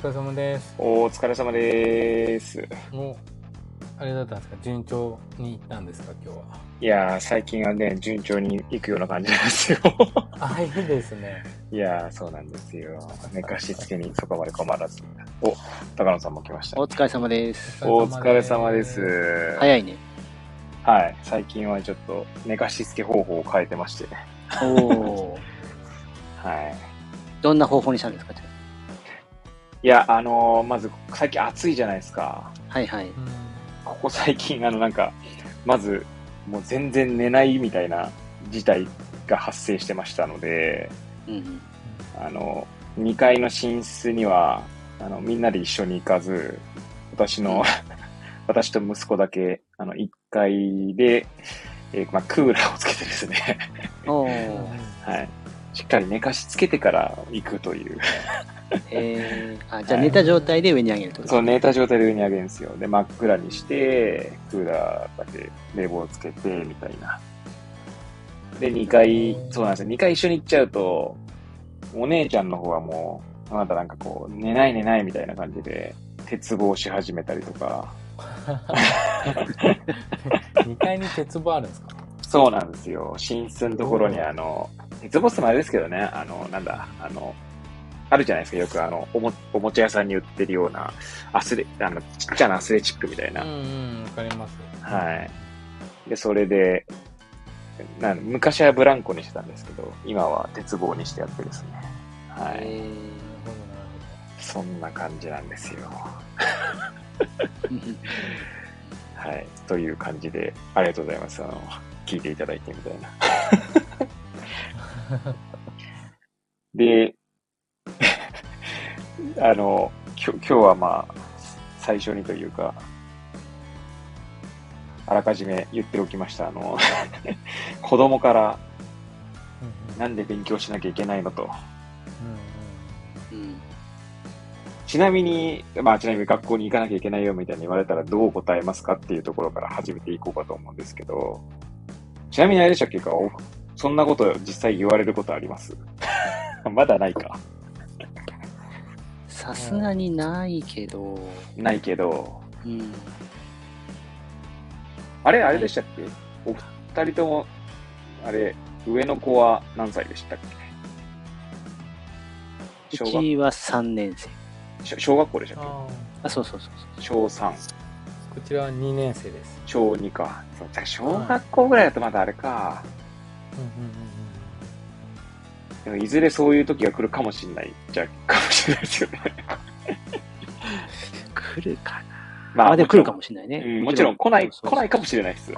疲れ様です。お疲れ様です。もう、あれだったんですか？順調に行ったんですか？今日は。いやー、最近はね、順調に行くような感じなんですよ。あ、いいですね。いやー、そうなんですよ。寝かしつけにそこまで困らず。お、高野さんも来ました。お疲れ様です。お疲れ様です。早いね。はい。最近はちょっと寝かしつけ方法を変えてましてね。おお。はい。どんな方法にしたんですか？いや、あのーまず、最近暑いじゃないですか。あはいはい。うん。ここ最近、あの、なんか、まず、もう全然寝ないみたいな事態が発生してましたので、うんうん。あの、2階の寝室には、あの、みんなで一緒に行かず、私の、私と息子だけ、あの、1階で、えーまあ、クーラーをつけてですね。はい。しっかり寝かしつけてから行くという。えー、あ、じゃあ寝た状態で上に上げるってこと？そう、寝た状態で上に上げるんですよ。で、真っ暗にして、クーラーだけ冷房つけて、みたいな。で、2階、そうなんですよ。2階一緒に行っちゃうと、お姉ちゃんの方はもう、あなたなんかこう、寝ない寝ないみたいな感じで、鉄棒し始めたりとか、2階に鉄棒あるんですか？そうなんですよ。寝室のところにあの、鉄棒ってもあれですけどね、あの、なんだ、あの、あるじゃないですか、よくあの、おも、おもちゃ屋さんに売ってるような、アスレ、あの、ちっちゃなアスレチックみたいなうんうん、わかります。はい。で、それで、なん昔はブランコにしてたんですけど、今は鉄棒にしてやってですね。はい。そんな感じなんですよ。ー、はい。という感じで、ありがとうございます。あの、聞いていただいてみたいな。で、あの、きょ今日はまあ、最初にというか、あらかじめ言っておきました。あの、子供から。なんで勉強しなきゃいけないのと。うん。ちなみに、まあちなみに学校に行かなきゃいけないよみたいに言われたらどう答えますかっていうところから始めていこうかと思うんですけど、ちなみにあれでしたっけか？おそんなこと実際言われることあります？まだないか。さすがにないけど、ないけど、うん。あれあれでしたっけ？お二人とも、あれ、上の子は何歳でしたっけ？う小学ちは3年生。小小学校でしたっああ、そうそうそうけ小3、ーこちらは2年生です。小2か。そうじゃあ小学校ぐらいだとまだあれか。うんうんうんでもいずれそういう時が来るかもしれない。じゃかもしれないですよね。来るかな。まあ、でも来るかもしれないね。うんもちろん来ない、来ないかもしれないです。うん。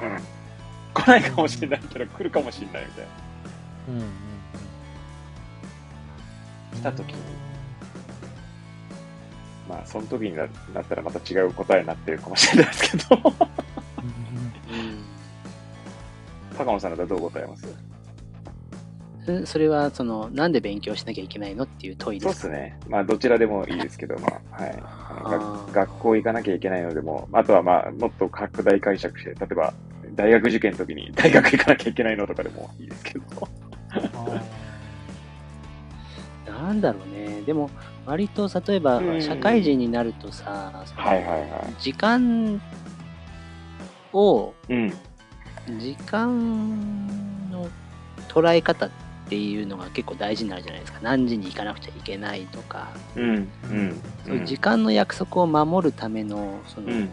来ないかもしれないけど、来るかもしれないみたいな。うん来た時にまあ、その時にななったらまた違う答えになってるかもしれないですけど。うん高野さんだったらどう答えます？うん。それは、その、なんで勉強しなきゃいけないのっていう問いそうですすね。まあ、どちらでもいいですけど、まあ、はい。あのあ学校行かなきゃいけないのでも、あとはまあ、もっと拡大解釈して、例えば、大学受験の時に 大学行かなきゃいけないのとかでもいいですけど。あなんだろうね。でも、割と、例えばう、ん社会人になるとさ、はいはいはい。時間を、うん。時間の捉え方っていうのが結構大事になるじゃないですか。何時に行かなくちゃいけないとか、うん。うん。そういう時間の約束を守るための、その、うん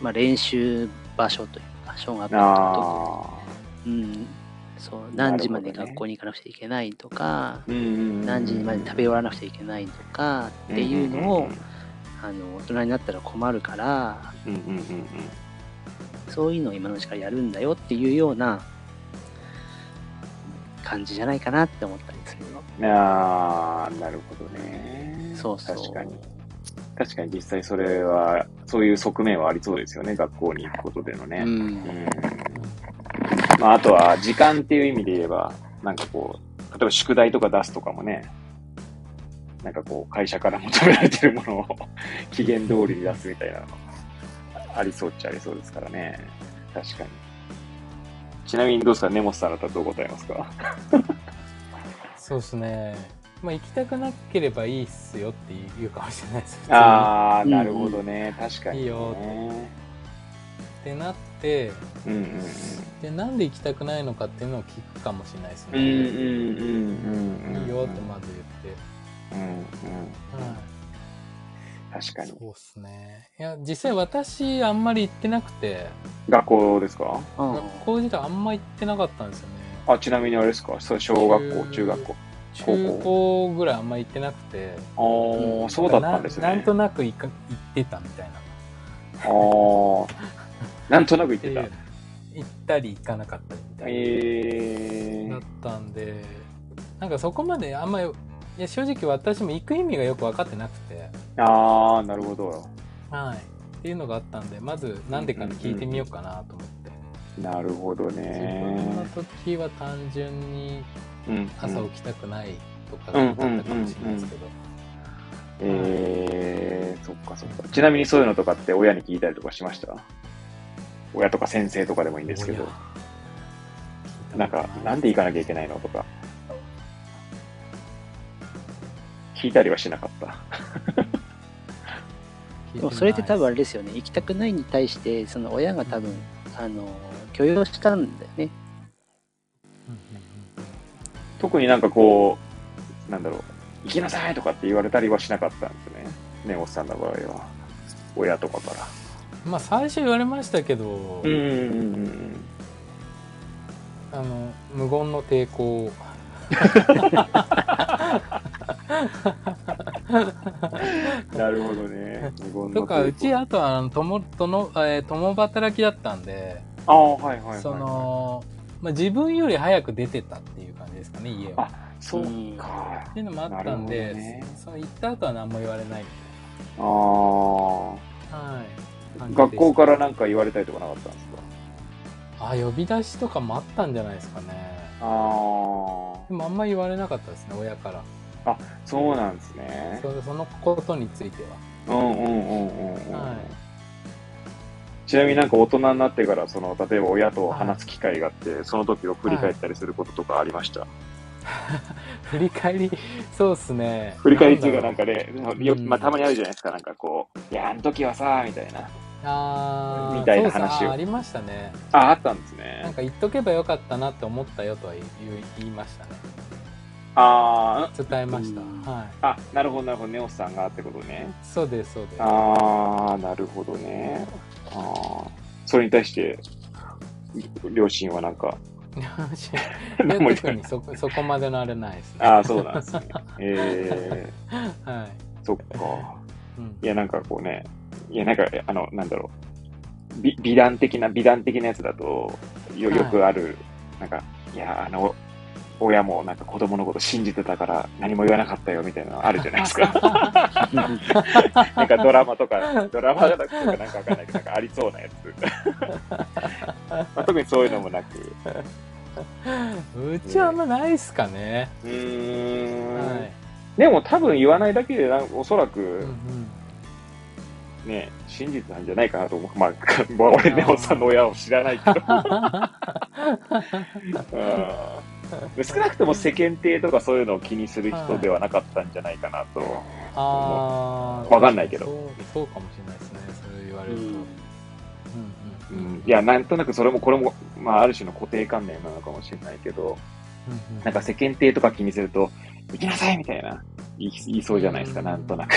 まあ、練習場所というか、小学校のあ時うん、そう、何時まで学校に行かなくちゃいけないとか、あ。うんうんうん。何時まで食べ終わらなくちゃいけないとかっていうのを、あの大人になったら困るからうんうんうんうん。そういうのを今のうちからやるんだよっていうような感じじゃないかなって思ったりするの。ああ、なるほどね。そうそう確かに。確かに実際それは、そういう側面はありそうですよね、学校に行くことでのね。ううんん。まあ、あとは、時間っていう意味で言えば、なんかこう、例えば宿題とか出すとかもね、なんかこう、会社から求められてるものを 期限通りに出すみたいなのありそうっちゃありそうですからね。確かに。ちなみにどうですか、根本さんだったらどう答えますか？そうですね。まあ行きたくなければいいっすよって言うかもしれないです。ああ、なるほどね。確かに、ね。いいよってなって、うんうんで、なんで行きたくないのかっていうのを聞くかもしれないですうん。うんね。うんうんうんうん。いいよってまず言って。うんうん。はい確かに。そうっすね。いや、実際私あんまり行ってなくて、学校ですか？うん学校自体あんま行ってなかったんですよね。あ、ちなみにあれですか？そう小学校、中中学校。中高ぐらいあんま行ってなくて。ああ、そうだったんですね。ななんとなく行か行ってたみたいな。ああ。なんとなく言ってた？行ったり行かなかったりみたいな。えーだっ。たんで、なんかそこまであんまり、いや正直私も行く意味がよく分かってなくて、ああ、なるほど。はい。っていうのがあったんで、まずなんでか聞いてみようかなと思って。なるほど自分のね。時は単純にうん。朝起きたくないとかだったかもしれないですけど。えー、そっかそっか。ちなみにそういうのとかって親に聞いたりとかしました？親とか先生とかでもいいんですけど。なんか、なんで行かなきゃいけないのとか。聞いたりはしなかった。でもそれって多分あれですよね、行きたくないに対して、その親が多分、あの、許容したんだよね。うんうん特になんかこう、なんだろう、行きなさいとかって言われたりはしなかったんですね。ねおっさんの場合は。親とかから。うんまあ最初言われましたけど、うんうんうんあの無言の抵抗うん。なるほどね。とかうちあとはあの共共,、えー共働きだったんで、ああ、はいはいはい。そ、の、まあ、自分より早く出てたっていう感じですかね家は。そうか。っていうのもあったんで、どねその行った後は何も言われないみああ。たいな、はい、学校からなんか言われたりとかなかったんですか？あ呼び出しとかもあったんじゃないですかねああ。でもあんま言われなかったですね親からそうなんですね。そそのことについては。うんうんうんうんうん。はい。ちなみになんか大人になってから、その、例えば親と話す機会があって、その時を振り返ったりすることとかありました、振り返り？そうっすね。振り返りっていうかなんかかね、まあたまにあるじゃないですか、なんかこう、いや、あの時はさ、みたいな。あーみたいな話を。あありましたね。あ、あったんですなんね。か言っとけばよかったなって思ったよとは言いましたねあ伝えました。うんはい。あ、あ、なるほど、なるほど、ネオスさんがってことね。そうですそうです。ああ、なるほどね。ああ、それに対して、両親はなんか、い何も特にそこそこまでのあれないですね。ああ、そうなんですね。ええはい、そっか。うん。いや、なんかこうね、いや、なんか、あの、なんだろう、美美談的な、美談的なやつだと、よ、よくある、なんか、いや、あの、親もなんか子供のこと信じてたから何も言わなかったよみたいなのあるじゃないですか。なんかドラマとか、ドラマとかなんかわかんないけど、なんかありそうなやつ。まあ、特にそういうのもなく。うちはあんまないっすかね、うーん。はいでも多分言わないだけでなん、おそらく、うんうんね、真実なんじゃないかなと思う。まあ、まあ俺ね、おっさんの親を知らないけど。う ん少なくとも世間体とかそういうのを気にする人ではなかったんじゃないかなと。ああわかんないけど。そうかもしれないですね。そう言われると、ううんんうんうん。いや、なんとなくそれも、これも、まあ、ある種の固定観念なのかもしれないけど、うんうん。なんか世間体とか気にすると、行きなさいみたいな、言いそうじゃないですか、うんなんとなく。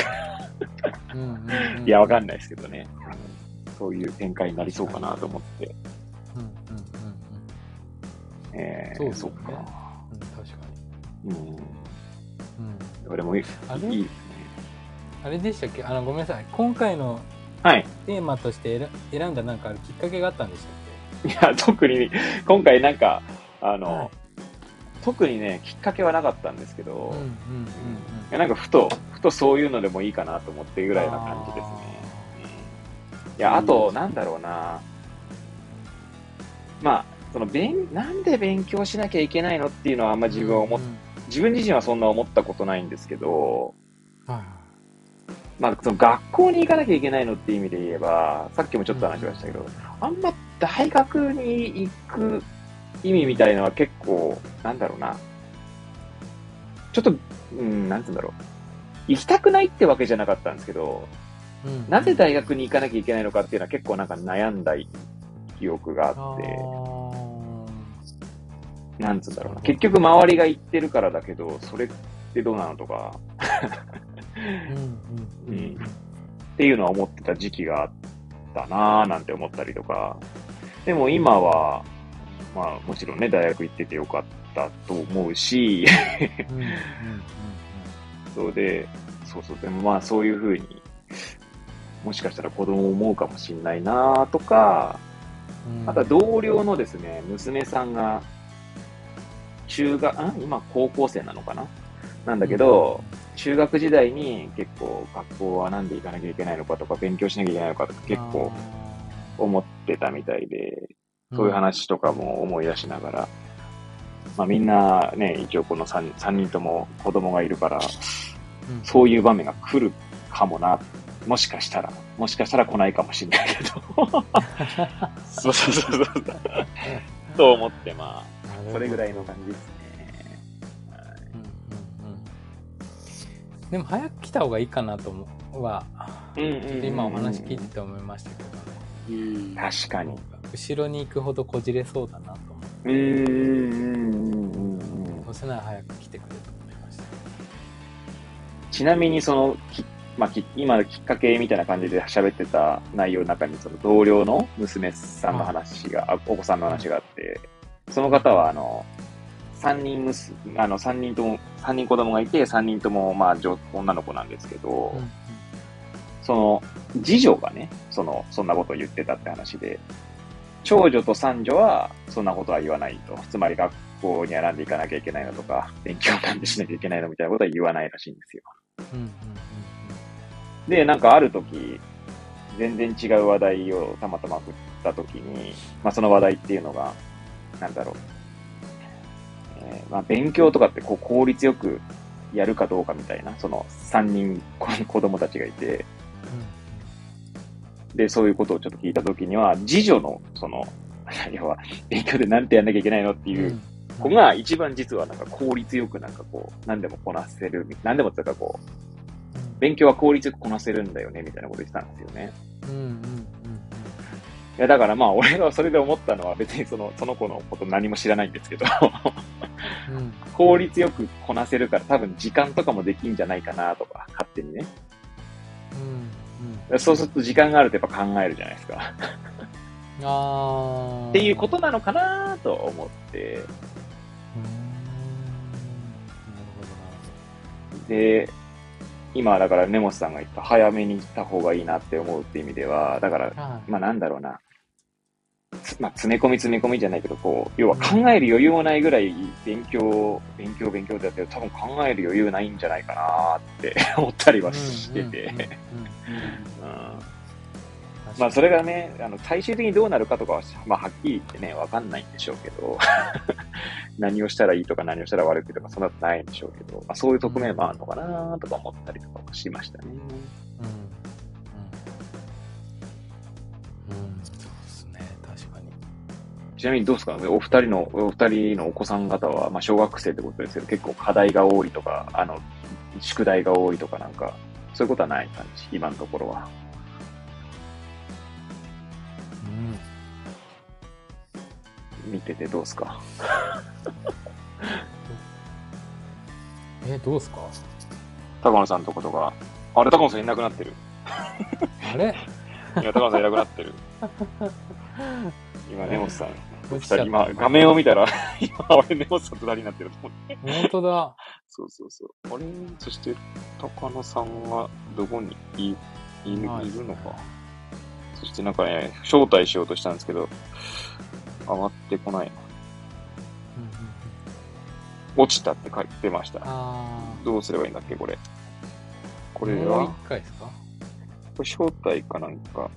うんうんうんいや、わかんないですけどね。うんそういう展開になりそうかなと思って。えー、そうですよねそっか。うん確かうん。に、うん、俺もいいあれいいですね。あれ？でしたっけ？あのごめんなさい今回のはい。テーマとして選選んだなんかあるきっかけがあったんでしたっいや、特に、今回なんか、あの、はい特にね、きっかけはなかったんですけど、なんかふと、ふとそういうのでもいいかなと思ってぐらいな感じですね。いや、あと、なんだろうな。まあ、その、勉、なんで勉強しなきゃいけないのっていうのはあんま自分は思っ、うんうん自分自身はそんな思ったことないんですけど、はいはい。まあ、その学校に行かなきゃいけないのっていう意味で言えば、さっきもちょっと話しましたけど、あんま大学に行く意味みたいのは結構、なんだろうな。ちょっと、うん、なんつうんだろう。行きたくないってわけじゃなかったんですけど、うん。なぜ大学に行かなきゃいけないのかっていうのは結構なんか悩んだ記憶がああって、ーなんつうんだろうな。結局周りが行ってるからだけど、それってどうなのとか、うんっていうのは思ってた時期があったなぁなんて思ったりとか。でも今は、まあもちろんね、大学行っててよかったと思うし、うんうんうん。そうで、そうそう、でもまあそういうふうに、もしかしたら子供を思うかもしんないなぁとか、うん。あとは同僚のですね、娘さんが、中学、ん今高校生なのかな？なんだけど、中学時代に結構学校はなんで行かなきゃいけないのかとか、勉強しなきゃいけないのかとか結構思ってたみたいで、そういう話とかも思い出しながら、まあみんなね、一応この 3, 3人とも子供がいるから、うん。そういう場面が来るかもな、もしかしたら、もしかしたら来ないかもしれないけど。そうそうそうそう。と思って、まあ、それぐらいの感じですね。うんうんうんでも早く来た方がいいかなと思うは、うんうんうんうん今お話聞いてて思いましたけどね。うん。確かに。後ろに行くほどこじれそうだなと思って、うーん、うん、うん、うん。そうせなら早く来てくれと思いました。ちなみにその、きまあ、き今のきっかけみたいな感じで喋ってた内容の中に、その同僚の娘さんの話が、あお子さんの話があって、その方は、あの、三人むす、あの、三人とも、三人子供がいて、三人とも、まあ、女女の子なんですけど、うんその、次女がね、その、そんなことを言ってたって話で、長女と三女は、そんなことは言わないと。つまり学校にはなんで行かなきゃいけないのとか、勉強なんでしなきゃいけないのみたいなことは言わないらしいんですよ。うんうんで、なんかある時、全然違う話題をたまたま振った時に、まあその話題っていうのが、なんだろう。えーまあ勉強とかってこう効率よくやるかどうかみたいな、その3人子子供たちがいて、で、そういうことをちょっと聞いた時には、次女の、その、要は、勉強でなんてやんなきゃいけないのってうん。いう子が一番実はなんか効率よくなんかこう、何でもこなせる、何でもっていうかこう、勉強は効率よくこなせるんだよね、みたいなこと言ってたんですよね。うんうんうんいや、だからまあ、俺がそれで思ったのは別にその、その子のこと何も知らないんですけど、うん。うん効率よくこなせるから多分時間とかもできんじゃないかなとか、勝手にね。うんうん。そうすると時間があるとやっぱ考えるじゃないですか。あー。っていうことなのかなと思って、なるほどな。るで、今だから根本さんが言った早めに行った方がいいなって思うって意味では、だから、まあなんだろうな。つまあ、詰め込み詰め込みじゃないけど、こう、要は考える余裕もないぐらい勉強、勉強、勉強ってやってると多分考える余裕ないんじゃないかなって思ったりはしてて。まあそれがね、あの最終的にどうなるかとかは、まあはっきり言ってね、わかんないんでしょうけど、何をしたらいいとか何をしたら悪いとかそんなことないんでしょうけど、まあそういう側面もあるのかなとか思ったりとかもしましたね。うん。うん。うん。そうですね確かに。ちなみにどうですか？お二人の、お二人のお子さん方は、まあ小学生ってことですけど、結構課題が多いとか、あの、宿題が多いとかなんか、そういうことはない感じ、今のところは。うん見ててどうですか？えどうすか？高野さんのとことか、あれ高野さんいなくなってる。あれ？いや、高野さんいなくなってる。今、根本さん、今、画面を見たら、今、俺、根本さんと二人になってると思って。本当だそうそうそう。あれ？そして、高野さんは、どこにい、いいいるのか。そして、なんかね、招待しようとしたんですけど、上がってこない落ちたって書いてました。あどうすればいいんだっけ、これ。ここれは、もうこ一回ですか？れ招待かなんか、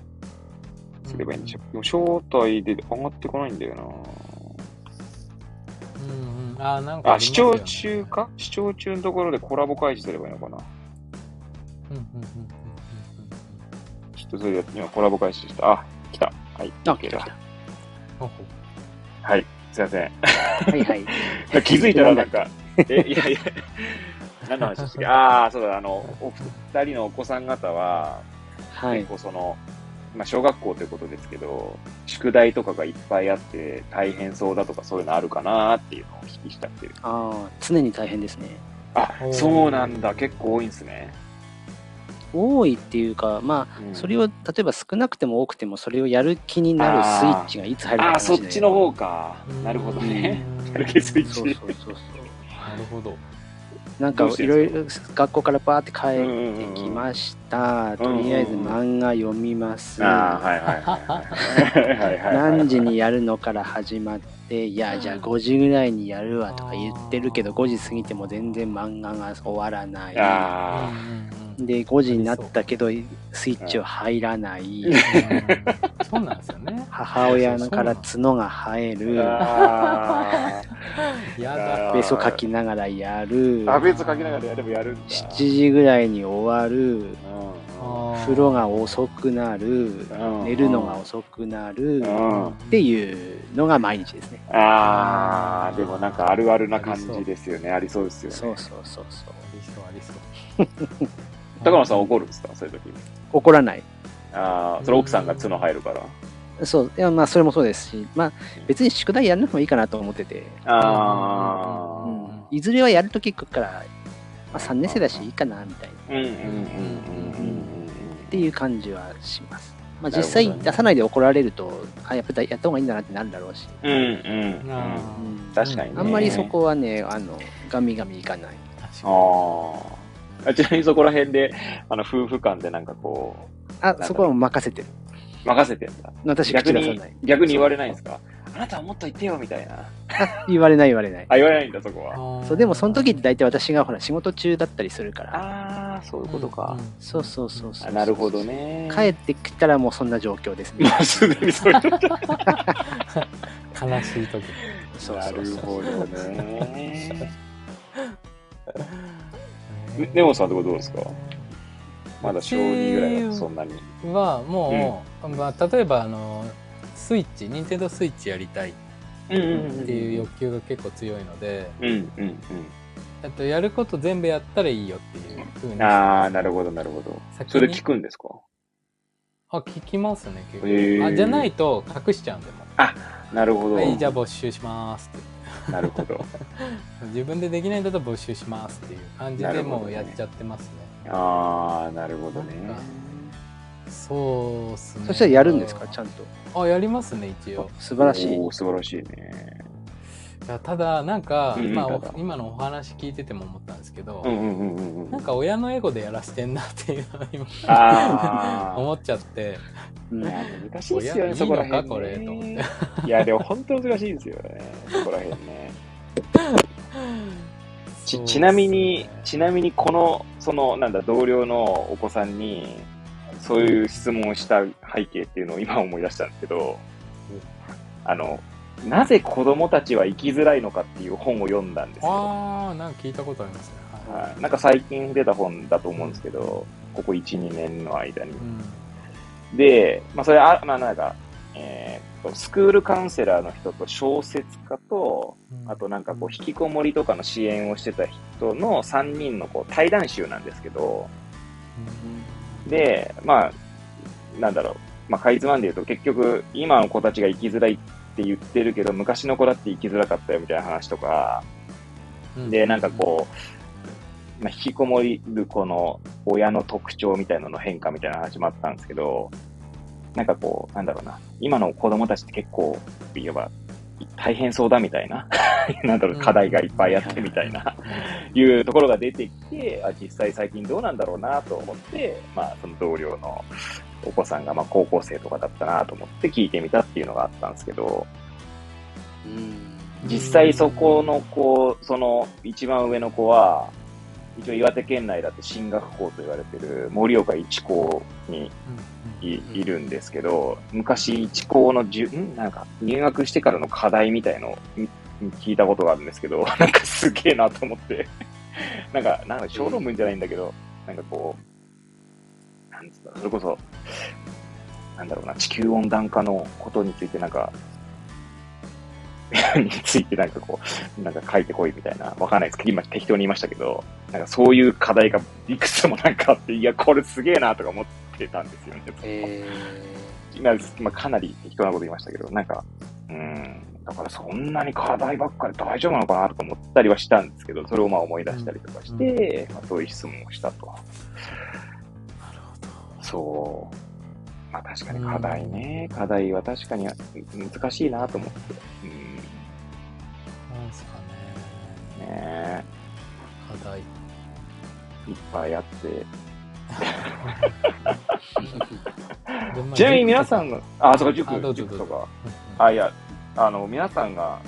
すればいいんでしょう。でも招待で上がってこないんだよな。うんうん。あーなんかあ、視聴中か？視聴中のところでコラボ開始すればいいのかな。うんうんうんそれで今コラボ開始した。あ、来た。はい。あ、OK だはい。すいません。はいはい。気づいたらなんか、え、いやいや、何の話でしたっけ？ああ、そうだ、あの、お二人のお子さん方は、はい結。構その、まあ、小学校ということですけど、宿題とかがいっぱいあって大変そうだとかそういうのあるかなっていうのをお聞きしたっていう。ああ、常に大変ですね。あそうなんだ。結構多いんですね。多いっていうか、まあ、うんそれを、例えば少なくても多くても、それをやる気になるスイッチがいつ入るかああ、話そっちの方方か。なるほどね。うんやる気スイッチそうそうそうそう。なるほど。なんかいろいろ学校からバーって帰ってきました。とりあえず漫画読みます。ああ、はいはい はいはいはいはい。何時にやるのから始まって、いや、じゃあ5時ぐらいにやるわとか言ってるけど、5時過ぎても全然漫画が終わらない。で、5時になったけど、スイッチは入らない。うん そうなんですよね。母親のから角が生える。ベソ書きながらやる。あ。ベース書きながらやればやるんだ。7時ぐらいに終わる。うん風呂が遅くなる。うん寝るのが遅くなる。うんっていうのが毎日ですね。ああ、でもなんかあるあるな感じですよね。ありそうですよね。そうそうそうそう。ありそうありそう。高野さん怒るんですか？そういう時に。怒らない。ああ、それ奥さんが角入るから。そう。いや、まあ、それもそうですし、まあ、別に宿題やらなくてもいいかなと思ってて、あうんいずれはやるとき来るから、まあ、3年生だしいいかな、みたいな、あ。うんうんうんうんうんうんっていう感じはします。まあ、実際出さないで怒られると、あ、やっぱりやった方がいいんだなってなるだろうし、うん。うんうん確かにね。あんまりそこはね、あの、ガミガミいかない。ーああ。あちなみにそこら辺で、あの、夫婦間でなんかこうそこはもう任せてる。う、任せてんだ。私、逆に口出さない。、逆に言われないんですか？あなたはもっと言ってよ、みたいな。言われない言われない。あ、言われないんだ、そこは。そう、でもその時って大体私がほら仕事中だったりするから。ああ、そういうことか。そうそうそうそう。あなるほど。ね。帰ってきたらもうそんな状況ですね。もうすでにそういうこと。悲しい時。そうなるそうそう。ほどね。ネモさんとこどうですか？まだ小2ぐらいだとそんなに。はもう、まあ、例えばあのスイッチ任天堂スイッチやりたいうんっていう欲求が結構強いので、うんうんえっと、やること全部やったらいいよっていうふうにうん。ああ、なるほど、なるほど。それ聞くんですか？あ聞きますね結構、へー。あじゃないと隠しちゃうんでもなるほど。はいじゃあ没収しますってなるほど。自分でできないんだったら没収しますっていう感じでもうやっちゃってますねああ、なるほどね。そうっすねそしたらやるんですか？ちゃんと。あやりますね一応素晴らしい。素晴らしいね。ただなんか、うんまあただ。今のお話聞いてても思ったんですけど。なんか親のエゴでやらしてんなっていうのを今あ 思っちゃって。難しいっすよね、そこら辺、ね。かこれと思って。いや、でも本当難しいですよね、そこら辺ね。ちちなみに、ちなみにこの、その、なんだ、同僚のお子さんに、そういう質問をした背景っていうのを今思い出したんですけど、あの、なぜ子供たちは生きづらいのかっていう本を読んだんですよ。ああなんか聞いたことありますね。はい、はい、なんか最近出た本だと思うんですけど、ここ1、2年の間に。うん。で、まあ、それあ、まあ、なんか、えーっと、スクールカウンセラーの人と小説家と、うん。あとなんかこう、引きこもりとかの支援をしてた人の3人のこう対談集なんですけど、で、まあ、なんだろう、まあ、かいつまんで言うと、結局、今の子たちが生きづらいって言ってるけど、昔の子だって生きづらかったよみたいな話とか、うん。で、なんかこう、まあ、引きこもりる子の親の特徴みたいなのの変化みたいな話もあったんですけど、なんかこう、なんだろうな、今の子供たちって結構、いわば、大変そうだみたいな、なんだろう、課題がいっぱいあってみたいな、いうところが出てきて、あ実際最近どうなんだろうなと思って、まあ、その同僚のお子さんがまあ高校生とかだったなと思って聞いてみたっていうのがあったんですけど、うん。実際そこの子、その一番上の子は、一応岩手県内だと進学校と言われてる盛岡一高にいいるんですけど、昔一高のじゅ、ん？なんか入学してからの課題みたいの聞いたことがあるんですけど、なんかすげえなと思って、なんか、なんか小論文じゃないんだけど、なんかこう、なんつうの、それこそ、なんだろうな、地球温暖化のことについてなんか、についてなんかこう、なんか書いてこいみたいな、わかんないです。けど、今適当に言いましたけど、なんかそういう課題がいくつもなんかあって、いや、これすげえなとか思ってたんですよね。え今、まあ、かなり適当なこと言いましたけど、なんか、うん、だからそんなに課題ばっかり大丈夫なのかなとか思ったりはしたんですけど、それをまあ思い出したりとかして、まあ、そういう質問をしたと。そう。まあ確かに課題ね、課題は確かに難しいなと思って。うん、なんすかね。ね課題。えいっぱいあって。ちなみに皆さん塾が、あ、そうか、塾塾とか。とあ、いや、あの、皆さんが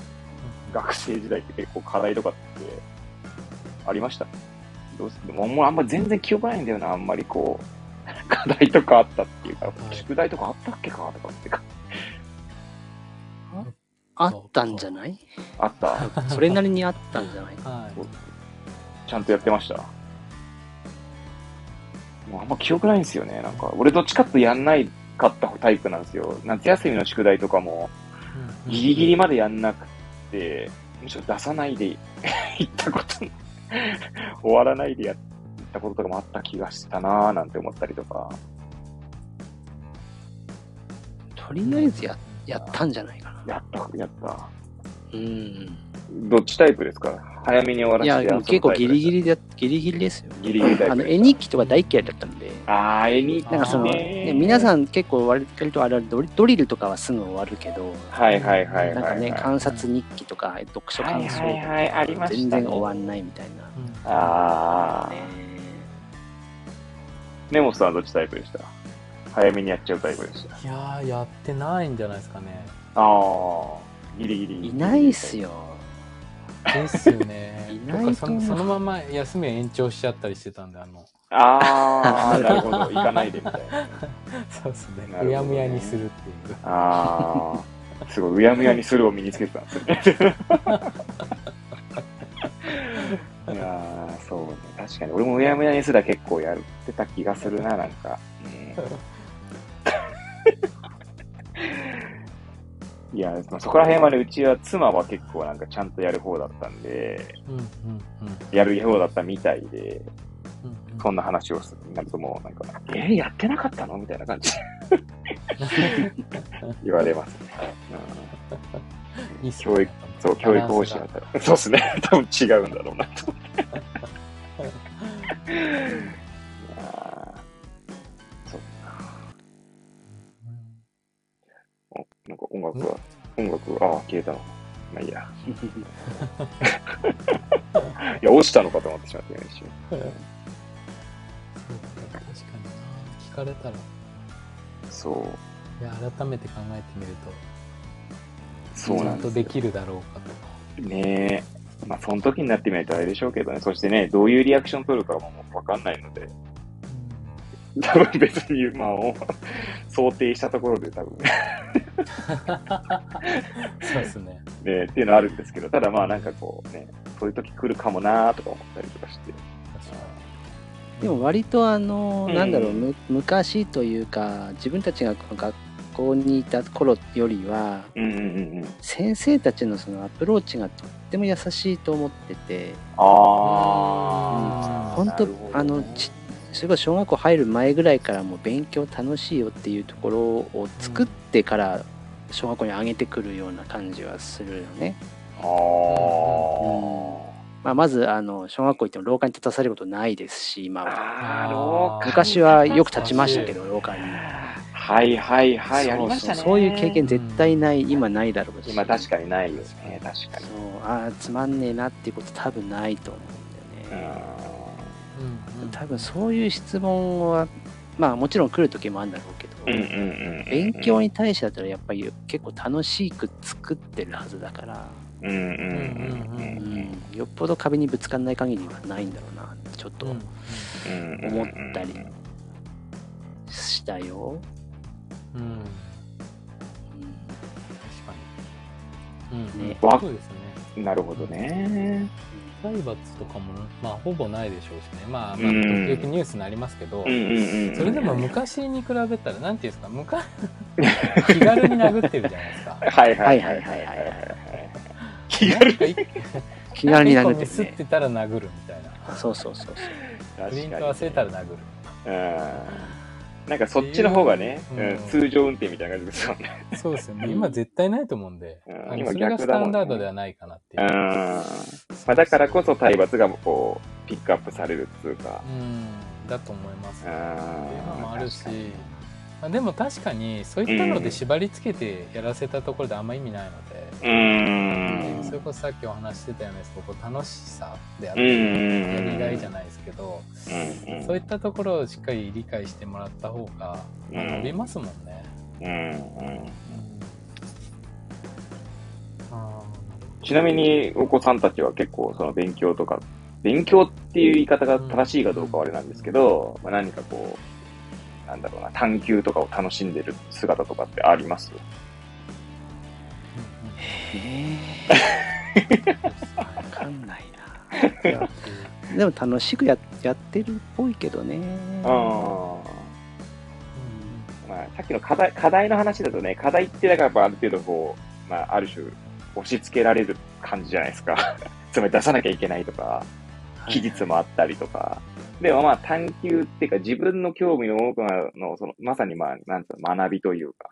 うん学生時代って結構課題とかってありました？どうすもうあんま全然記憶ないんだよな、あんまりこう、課題とかあったっていうか、はい。宿題とかあったっけかとかってか、あったんじゃない？あった。それなりにあったんじゃない？はい。ちゃんとやってました。もうあんま記憶ないんですよね。なんか、俺どっちかってやんないかったタイプなんですよ。夏休みの宿題とかも、うん。ギリギリまでやんなくて、むしろ出さないで 行ったこと、終わらないでやったこととかもあった気がしたなぁなんて思ったりとか。とりあえずややったんじゃないかな。やった、やった。うん。どっちタイプですか？早めに終わらいや、せてでも結構ギリギリ。リで、ギリギリですよ。ギリギリあの、絵日記とか大嫌いだったんで、あー、絵になんかその、あーね、皆さん結構割とあれドリドリルとかはすぐ終わるけど、はいはいはいはい、はい。なんかね、観察日記とか読書感想はいはいはいありましたね全然終わんないみたいな。うんあー。ね根本さんはどっちタイプでした？早めにやっちゃうタイプでした。いやー、やってないんじゃないですかね。ああ、ギリギリ。いないっす。よ。ですよね。いないとそのそのまま休みを延長しちゃったりしてたんで、あの、ああ、なるほど。行かないでみたいな。そうですねな。るほどねうやむやにするっていう。ああ、すごい、うやむやにするを身につけてたんですね。いやーそうね。確かに。俺もうやむやにすら結構やってた気がするな、なんか。うん、いや、まあそこら辺までうちは妻は結構なんかちゃんとやる方だったんで、うんうんうんやる方だったみたいで、うんうんそんな話をするなるともうなんか、えー、やってなかったの？みたいな感じで 言われますね。うんいい教育、そう、教育方針だったら。そうですね。多分違うんだろうなと思って。いやーそっか。おなんか音楽は、音楽は、ああ、消えたの。まあいいや。いや、落ちたのかと思ってしまったよ、一瞬。そうか確かにな。聞かれたら、いそう。や、改めて考えてみると、そうちゃんとなんですよ。できるだろうかとか。ねえ。まあ、その時になってみないとあれでしょうけどね。そしてね、どういうリアクション取るかもわかんないので、多分別に、まあ、お想定したところで多分そうですね。ね、っていうのはあるんですけど、ただまあなんかこうね、そういう時来るかもなーとか思ったりとかして。でも割とあの、うんなんだろうむ昔というか自分たちが学校にいた頃よりはうんうんうんうん。先生たちのそのアプローチがとっても優しいと思っててああ、本当、なるほどあのちそれこそ小学校入る前ぐらいからもう勉強楽しいよっていうところを作ってから小学校に上げてくるような感じはするよね。あまあ、まずあの小学校行っても廊下に立たされることないですし今あ。は昔はよく立ちましたけど廊下に。はいはいはい、ありそうましたね。そういう経験絶対ない今ないだろうし今確かにないよね、確かそうに。ああつまんねえなっていうこと多分ないと思うんだよね。うんうん多分そういう質問はまあもちろん来る時もあるんだろうけど。勉強に対してだったらやっぱり結構楽しく作ってるはずだから、よっぽど壁にぶつかんない限りはないんだろうなちょっと。思ったりしたよ。うん、確かに、うん、ね、そうですねなるほどね、体罰とかも、まあ、ほぼないでしょうしね、まあ、まあ、時々ニュースになりますけど、それでも昔に比べたら、なんていうんですか、昔 気軽に殴ってるじゃないですか。はいはいはいはいはい。気軽に。気軽に殴って、ね。ミってたら殴るみたいな。そうそうそうそう。プリント忘れたら殴る。なんかそっちの方がね、うんうん通常運転みたいな感じですよね。そうですよね。今絶対ないと思うんで、うん今それがスタ逆だもんねンダードではないかなっていう。うん。まあだからこそ体罰がこう、ピックアップされるっていうか。うん、だと思います。うっていうのん。もあるしまあ、でも確かにそういったので縛り付けてやらせたところであんま意味ないので、うん。それこそさっきお話ししてたようなこう楽しさであっうんて、うん。やりがいじゃないですけど、そういったところをしっかり理解してもらった方が、伸びますもんね。ちなみにお子さんたちは結構その勉強とか、勉強っていう言い方が正しいかどうかはあれなんですけど、まあ、何かこう、なんだろうな、探求とかを楽しんでる姿とかってあります？へえわかんないな。でも楽しくややってるっぽいけどね。あまあ、さっきの課題課題の話だとね、課題ってだからやっぱある程度こう、まあ、ある種押し付けられる感じじゃないですか。つまり出さなきゃいけないとか、期日もあったりとか。でもまあ探求っていうか自分の興味の多くの、その、まさにまあ、なんつうの、学びというか、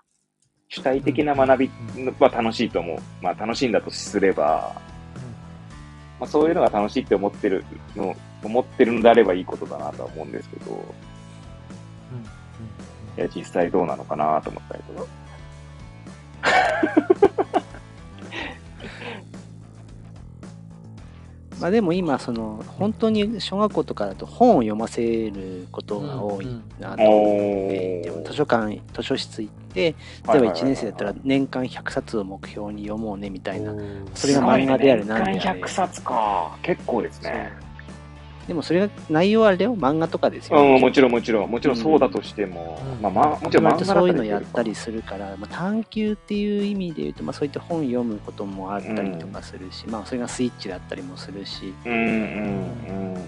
主体的な学びは楽しいと思う。まあ楽しいんだとすれば、まあそういうのが楽しいって思ってるの、思ってるのであればいいことだなとは思うんですけど、いや、実際どうなのかなと思ったりとか。まあでも今その本当に小学校とかだと本を読ませることが多いうんなと思っおて、ー。でも図書館図書室行って例えば1年生だったら年間100冊を目標に読もうねみたいな。それが漫画であれ何であれ。年間100冊か。結構ですね。でもそれが内容はあれだよ。漫画とかですよ、うん、もちろんもちろん。もちろんそうだとしても、うん。まあまあ、もちろん漫画そういうのやったりするから、まあ、探求っていう意味で言うと、まあ、そういった本読むこともあったりとかするし、まあそれがスイッチだったりもするし、うんうんうんま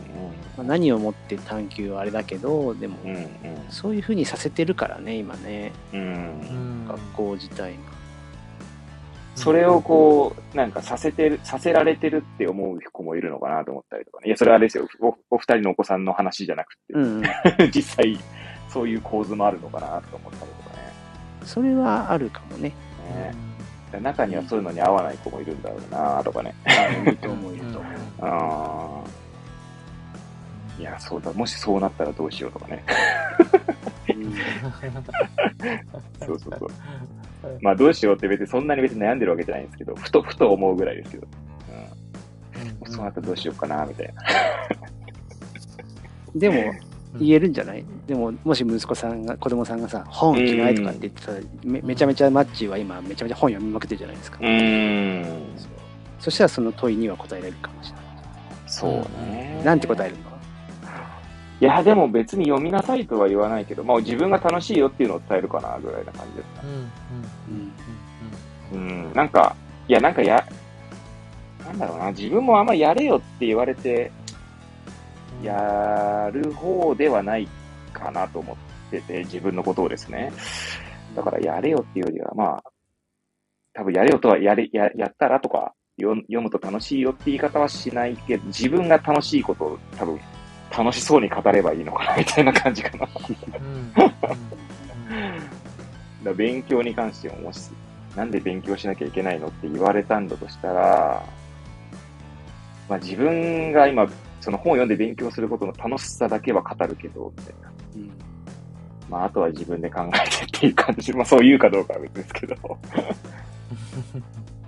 あ、何をもって探求はあれだけどでもうんうん。そういうふうにさせてるからね今ね。うんうんうん。学校自体が。それをこう、なんかさせてる、させられてるって思う子もいるのかなと思ったりとかね。いや、それはあれですよ。おお二人のお子さんの話じゃなくて、うん、実際、そういう構図もあるのかなと思ったりとかね。それはあるかもね。ね中にはそういうのに合わない子もいるんだろうなとかね。いると思う、いると思う。あ ーいや、そうだ。もしそうなったらどうしようとかね。そうそうそう。まあ、どうしようって別にそんなに別に悩んでるわけじゃないんですけど、ふと、ふと思うぐらいですけど。うん。そうなったらどうしようかな、みたいな。でも、言えるんじゃない？でも、もし息子さんが、子供さんがさ、本嫌いとかって言ってたら、めめちゃめちゃマッチーは今、めちゃめちゃ本読みまくってるじゃないですか。うーん。そしたらその問いには答えられるかもしれない。そうね。なんて答えるの？いや、でも別に読みなさいとは言わないけど、まあ自分が楽しいよっていうのを伝えるかな、ぐらいな感じですか。うんうんうんうん、なんか、いや、なんかや、なんだろうな、自分もあんまやれよって言われて、うんやる方ではないかなと思ってて、自分のことをですね。だから、やれよっていうよりは、まあ、多分やれよとは、やれ、や、やったらとか、読読むと楽しいよって言い方はしないけど、自分が楽しいことを多分、楽しそうに語ればいいのかな、みたいな感じかな。だ勉強に関しても、もし、なんで勉強しなきゃいけないのって言われたんだとしたら、まあ自分が今、その本を読んで勉強することの楽しさだけは語るけど、みたいな。うんまああとは自分で考えてっていう感じ。まあそう言うかどうかは別ですけど。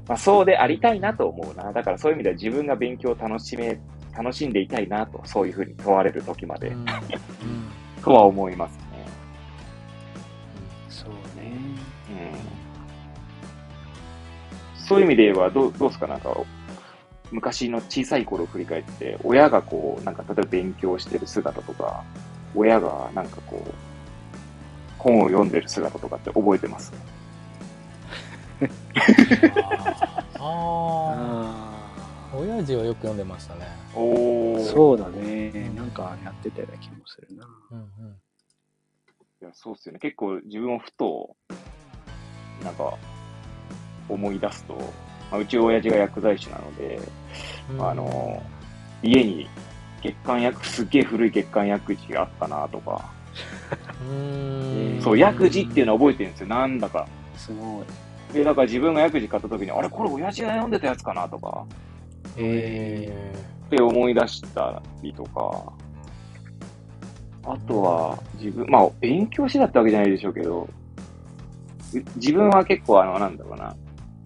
まあそうでありたいなと思うな。だからそういう意味では自分が勉強を楽しめ、楽しんでいたいなと、そういうふうに問われる時まで、うんうん とは思いますね。そうね。うん。そういう意味で言えば、どう、どうですか？なんか、昔の小さい頃を振り返って、親がこう、なんか例えば勉強してる姿とか、親がなんかこう、本を読んでる姿とかって覚えてます？あああ親父はよく読んでましたね。おあ、そうだね。なんかやってたような気もするな。うんうんいやそうっすよね。結構自分をふと、なんか、思い出すと、まあ、うち親父が薬剤師なので、うんあ、の、家に月間薬、すっげえ古い月間薬事があったなとか、うんそう、薬事っていうのは覚えてるんですよ、なんだか。すごい。で、だから自分が薬事買った時に、あれ、これ親父が読んでたやつかなとか、えって思い出したりとか、あとは、自分、まあ、勉強してたってわけじゃないでしょうけど、う自分は結構、あの、なんだろうな、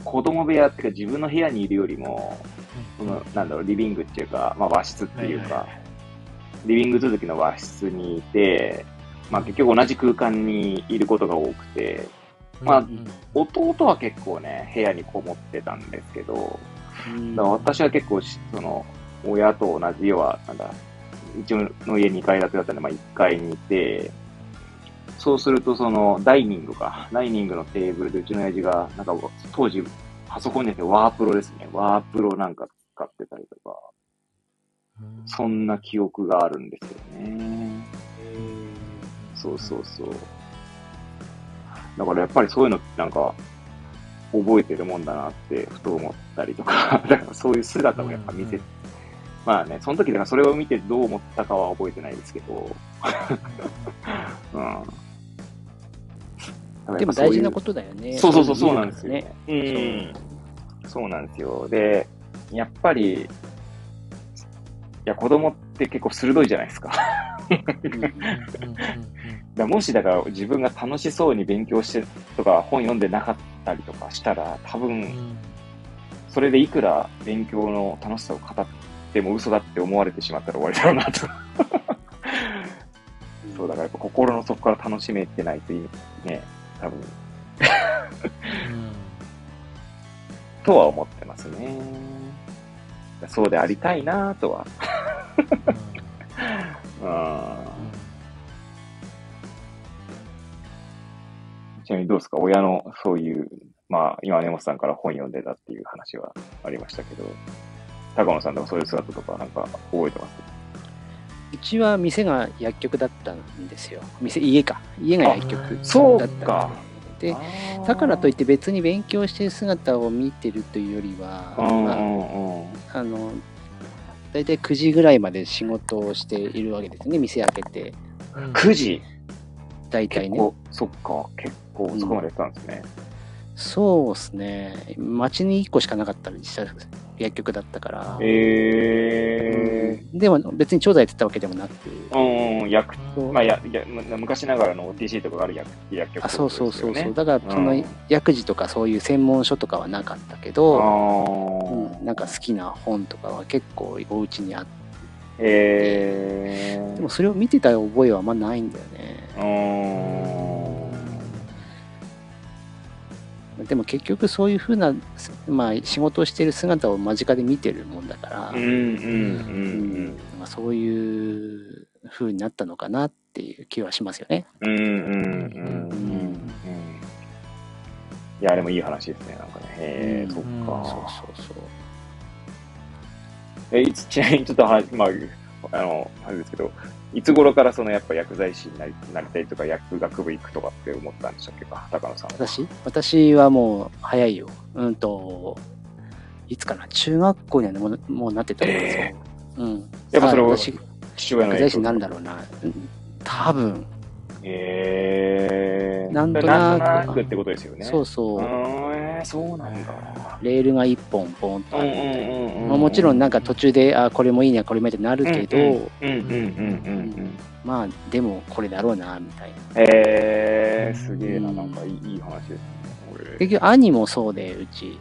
子供部屋っていうか自分の部屋にいるよりも、その、なんだろう、リビングっていうか、まあ和室っていうか、はいはいリビング続きの和室にいて、まあ結局同じ空間にいることが多くて、まあうん弟は結構ね、部屋にこもってたんですけど、うんだから私は結構し、その、親と同じ、要は、なんだ、うちの家2階建てだったんで、まあ1階にいて、そうすると、その、ダイニングか、ダイニングのテーブルでうちの親父が、なんか、当時、パソコンじゃなくてワープロですね。ワープロなんか使ってたりとか、うんそんな記憶があるんですよね。そうそうそう。だからやっぱりそういうのなんか、覚えてるもんだなって、ふと思ったりとか、だからそういう姿をやっぱ見せ、うんまあね、その時だからそれを見てどう思ったかは覚えてないですけど、うん。でも大事なことだよね。そうそうそう、そうなんですよねね。うん。そうなんですよ。で、やっぱり、いや、子供って結構鋭いじゃないですか。だもしだから自分が楽しそうに勉強してとか本読んでなかったりとかしたら、多分、んそれでいくら勉強の楽しさを語っても嘘だって思われてしまったら終わりだろうなと。そう、だからやっぱ心の底から楽しめてないといいね、多分、とは思ってますね。そうでありたいなとは。うん ちなみにどうですか？親のそういう、まあ、今根本さんから本読んでたっていう話はありましたけど、高野さんとかそういう姿とかなんか覚えてます？うちは店が薬局だったんですよ。店、家か。家が薬局だったんですそうねかで、だからといって別に勉強してる姿を見てるというよりは、まあうんうんうん。あの、大体9時ぐらいまで仕事をしているわけですね、店開けて。9時？大体ね。そっか、結構遅くまでたんですね。そうですね。街に1個しかなかったりした薬局だったから。えでも別に調査やってたわけでもなく。ー、うん、薬、そうまあ、や、や、む昔ながらの OTC とかがある薬薬局、あそうそうそうそう。ね。だからそのうん薬事とかそういう専門書とかはなかったけあど、ーうん、なんか好きな本とかは結構お家にあって、えー、でもそれを見てた覚えはあんまないんだよね。でも結局そういうふうな、まあ、仕事をしている姿を間近で見てるもんだから、そういうふうになったのかなっていう気はしますよね。うん。うんうんうんうん。いや、でもいい話ですね、なんかね。へえ、うんそっうんか。そうそうそう。え、ちなみにちょっとは、まあ、あの、あれですけど、いつ頃からそのやっぱ薬剤師になりなりたいとか薬学部行くとかって思ったんでしたっけ？か、高野さんは。私？私はもう早いよ。うんと、いつかな？中学校にはねもうもうなってたんですよ。うん。やっぱそれを父親の薬剤師になるんだろうな。うん多分、へえ。なんとなくなんとなくってことですよね。そうそうそうなんだ。レールが一本ポンとあうんうんって。うんうん。まあ、もちろんなんか途中で、あ、これもいいな、これもいいなってなるけど、うんうんうんうんうん。まあ、でもこれだろうな、みたいな。えー、すげえな、うんなんかいいいい話ですね。俺結局、兄もそうで、うち。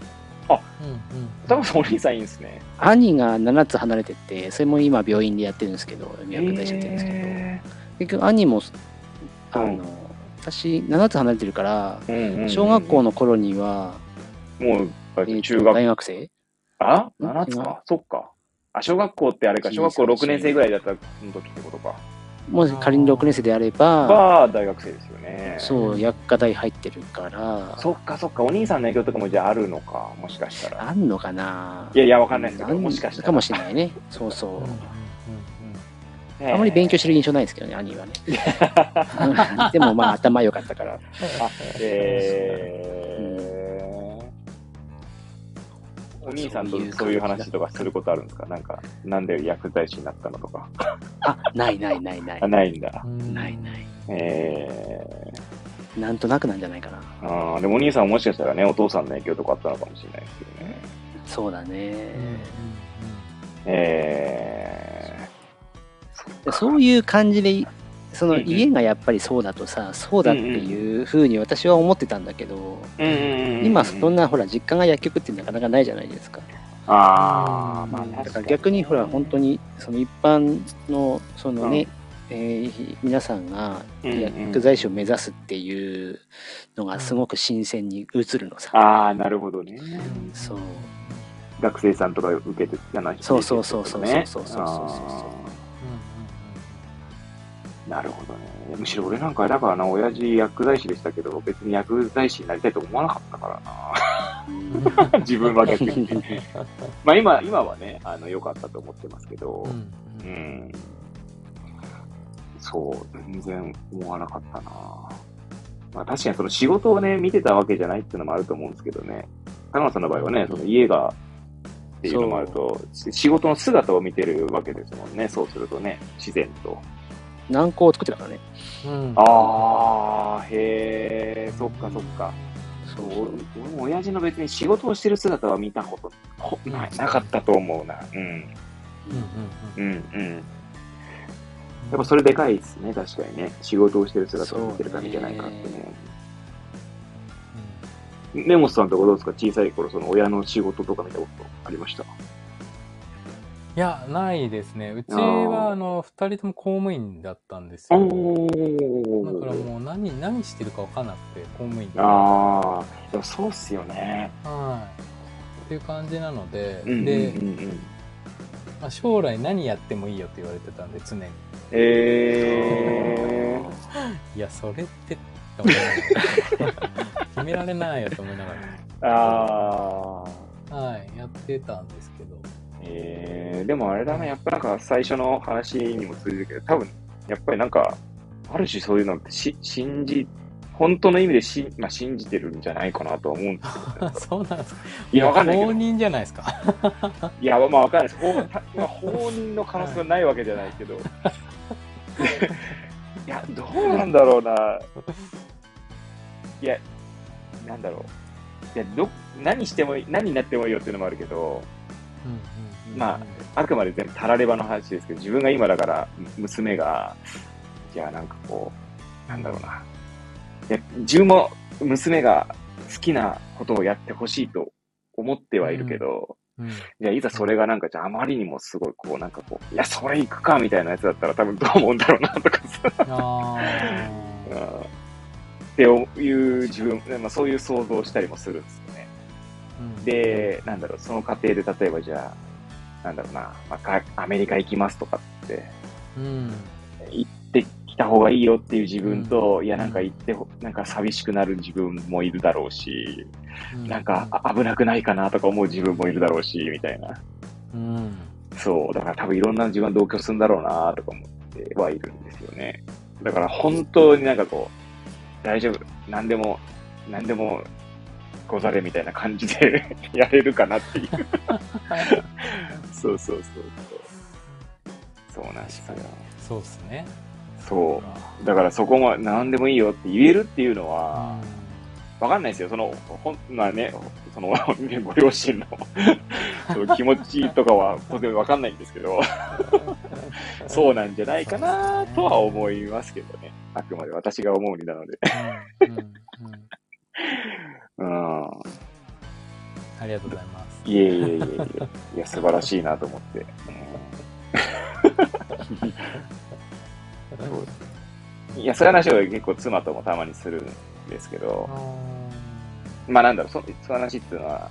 高野さんお兄さんいいんですね。兄が7つ離れてて、それも今病院でやってるんですけど、薬剤師やってるんですけど、へ結局兄も、あうんの、私7つ離れてるから、小学校の頃には、もう、中学大学生？あ？ん ?7 つか？そっか。あ、小学校ってあれか、小学校6年生ぐらいだった時ってことか。もし仮に6年生であれば、は大学生ですよね。そう、薬科大入ってるから、そっかそっか、お兄さんの影響とかもじゃああるのか、もしかしたら。あんのかな？いやいや、わかんないですけど、もしかしたら。かもしれないね。そうそう。あまり勉強してる印象ないですけどね、兄はね。う んでもまあ頭良かったから。お兄さんとそういう話とかすることあるんですか？なんか、なんで薬剤師になったのとか。あ、ないないないないあ、。ないんだ。ないない。えなんとなくなんじゃないかな。ー、あーでもお兄さんももしかしたらね、お父さんの影響とかあったのかもしれないですけどね。そうだね。えでそういう感じで、そのうんうん家がやっぱりそうだとさ、そうだっていうふうに私は思ってたんだけど、ー、うんうんうんうん。今そんなほら実家が薬局ってなかなかないじゃないですか。ああ、まあうんだからに逆にほら本当にその一般のそのね、えー皆さんがうんうん薬剤師を目指すっていうのがすごく新鮮に映るのさ。ああ、なるほどね。うんそう。学生さんとか受けてじゃないそうそうそうそうそうそうそうそうそうあーなるほどね。むしろ俺なんかだからな、親父薬剤師でしたけど、別に薬剤師になりたいと思わなかったからな。自分は逆に。まあ今、今はね、あの、良かったと思ってますけど、うんうん。そう、全然思わなかったな。まあ確かにその仕事をね、見てたわけじゃないっていうのもあると思うんですけどね。高野さんの場合はね、その家がっていうのもあると、し仕事の姿を見てるわけですもんね。そうするとね、自然と。軟膏を作ってたからね。うんああ、へえ、そっかそっか。そそうう俺俺も親父の別に仕事をしてる姿は見たことほななかったと思うな。うん。うんうんうん。やっぱそれでかいですね、確かにね。仕事をしてる姿を見てる感じじゃないかってね。根本さんとかどうですか？小さい頃、その親の仕事とか見たことありました？いや、ないですね。うちは、あの、二人とも公務員だったんですよ。だからー。もう何、何してるか分かんなくて、公務員で。ああ、でもそうっすよね。はい。っていう感じなので、うんうんで、うんうん。まあ、将来何やってもいいよって言われてたんで、常に。え いや、それって、決められないよと思いながー、ああ。ら。はい、やってたんですけど。えー、でもあれだな、やっぱなんか最初の話にも通じるけど、多分、やっぱりなんか、ある種そういうのってし信じ、本当の意味でし、まあ、信じてるんじゃないかなとは思うんですけど、ね、そうなんですか。いや、わかんないけど。じゃないですか。いや、まあわかんないです。法たまあ法人の可能性はないわけじゃないけど。いや、どうなんだろうな。いや、なんだろう。いや、ど、何してもいい、何になってもいいよっていうのもあるけど、うんうんまあくまで全部たらればの話ですけど、自分が今だから、娘が、じゃあなんかこう、なんだろうな。いや、自分も娘が好きなことをやってほしいと思ってはいるけど、うんいや、いざそれがなんか、じゃああまりにもすごい、こう、なんかこう、いや、それ行くか、みたいなやつだったら多分どう思うんだろうな、とかさ。あうんっていう自分、まあ、そういう想像をしたりもするんですよね。ーで、なんだろう、その過程で例えばじゃあ、なんだろうな、まあか、アメリカ行きますとかって、うん。行ってきた方がいいよっていう自分と、いや、なんか行ってほ、なんか寂しくなる自分もいるだろうし、うん。なんかあ危なくないかなとか思う自分もいるだろうし、みたいな。うん。そう、だから多分いろんな自分は同居するんだろうなとか思ってはいるんですよね。だから本当になんかこう、大丈夫、何でも、何でもござれみたいな感じでやれるかなっていう。そうそうそうそう。そうなんですよ。そうですね。そう。だからそこも何でもいいよって言えるっていうのは、わかんないですよ。その、ほん、まあね、その、ご両親のその気持ちとかは当然わかんないんですけど、そうなんじゃないかなとは思いますけどね。あくまで私が思うになので。うんうんうんうん。ありがとうございます。いえいえいえいえ。いや、素晴らしいなと思って。うん、いや、そういう話を結構妻ともたまにするんですけど、まあなんだろう、そその話っていうのは、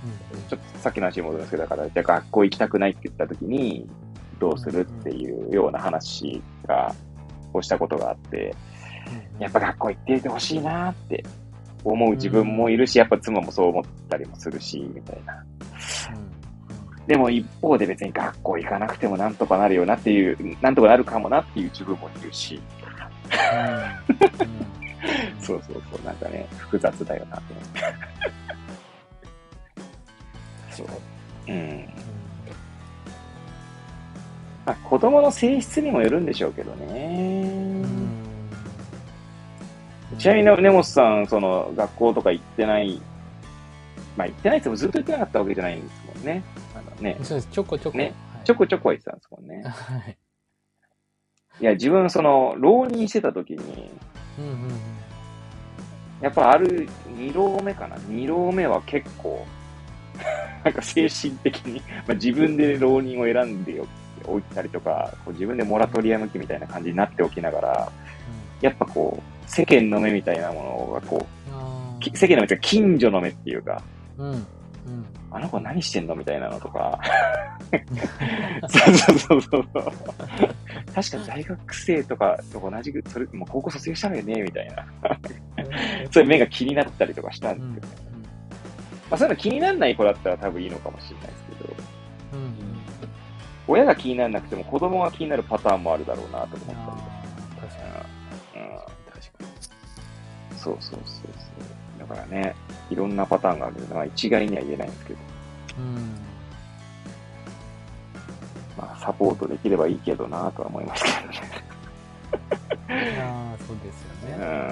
ちょっとさっきの話に戻るんですけど、だから、じゃあ学校行きたくないって言った時に、どうするっていうような話が、をしたことがあって、やっぱ学校行っていてほしいなって思う自分もいるし、やっぱ妻もそう思ったりもするし、みたいな。でも一方で別に学校行かなくてもなんとかなるよなっていう、なんとかなるかもなっていう自分もいるし、そうそうそう、なんかね、複雑だよなと思って。そう。うん。まあ、子供の性質にもよるんでしょうけどね。うんちなみに、根本さん、その、学校とか行ってない、まあ行ってないってもずっと行ってなかったわけじゃないんですもんね。あのね、そうです、ちょこちょこ。ねはいちょこちょこは行ってたんですもんね。はい。いや、自分、その、浪人してた時に、うんうんうん。やっぱある2浪目かな ?2 浪目は結構、なんか精神的に、まあ、自分で浪人を選んでおいたりとか、こう自分でモラトリアム期みたいな感じになっておきながら、やっぱこう、世間の目みたいなものがこう、世間の目っていうか近所の目っていうか、うん。うん。あの子何してんのみたいなのとか。そうそうそうそう。確かに大学生とかと同じく、それ、もう高校卒業したのよねみたいな。そういう目が気になったりとかしたんうんですけど、まあそういうの気にならない子だったら多分いいのかもしれないですけど、うんうん。親が気にならなくても子供が気になるパターンもあるだろうなと思ったりあー確かそうそうそうそう。だからね、いろんなパターンがあるので、まあ一概には言えないんですけど、に。うん。まあサポートできればいいけどなとは思いますけどね。ああ、そうですよね。うん。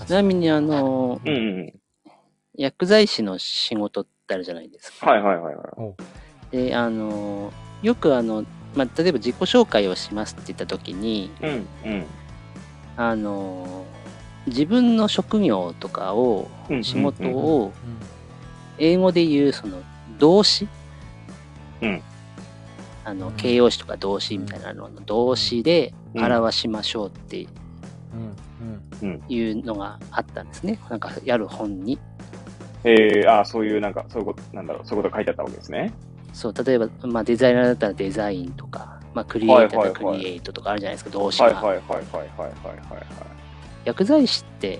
うん。ちなみにあの、うんうん。薬剤師の仕事ってあるじゃないですか。はいはいはいはい。おで、あの、よくあの、まあ、例えば自己紹介をしますって言った時に、うんうん。あの、自分の職業とかを、うん仕事うんをうん。英語で言うその動詞、うんあのうん形容詞とか動詞みたいなのの動詞でうん表しましょうってうん。いうのがあったんですね。なんかやる本に。えー、あそういうなんか、そういうこと、なんだろう、そういうことが書いてあったわけですね。そう、例えば、まあ、デザイナーだったらデザインとか、まあ、クリエイターだったらクリエイトとかあるじゃないですか、動詞が。はいはいはいはいはいはいはい薬剤師って、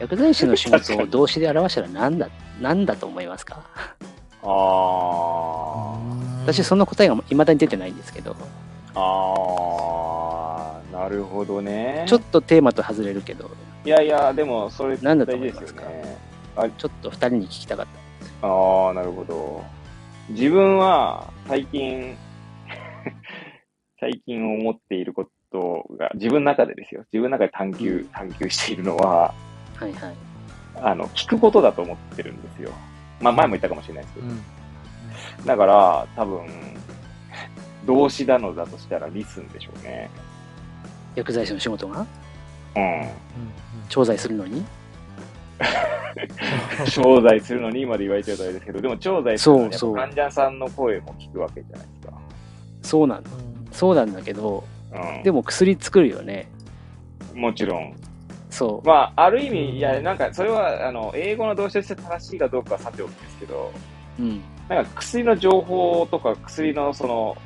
薬剤師の仕事を動詞で表したら何だ、何だと思いますかあ私、その答えが未だに出てないんですけど、あ、ああ、なるほどね。ちょっとテーマと外れるけど、いやいや、でも、それ大なんだと思いますか。ちょっと二人に聞きたかった。ああ、なるほど。自分は、最近、最近思っていることが、自分の中でですよ。自分の中で探求、探求しているのは、はいはい。あの、聞くことだと思ってるんですよ。まあ、前も言ったかもしれないですけど。うん。だから、多分、動詞なのだとしたらリスンでしょうね。薬剤師の仕事が？うん。調剤するのに？調剤するのにまで言われてるとあれですけど、でも調剤するのにやっぱそうそう患者さんの声も聞くわけじゃないですか。そうなんだ。うんそうなんだけど、うん。でも薬作るよね。もちろん。そう。まあ、ある意味、いや、なんか、それは、あの、英語の動詞として正しいかどうかはさておきですけど、うん。なんか薬の情報とか、薬のその、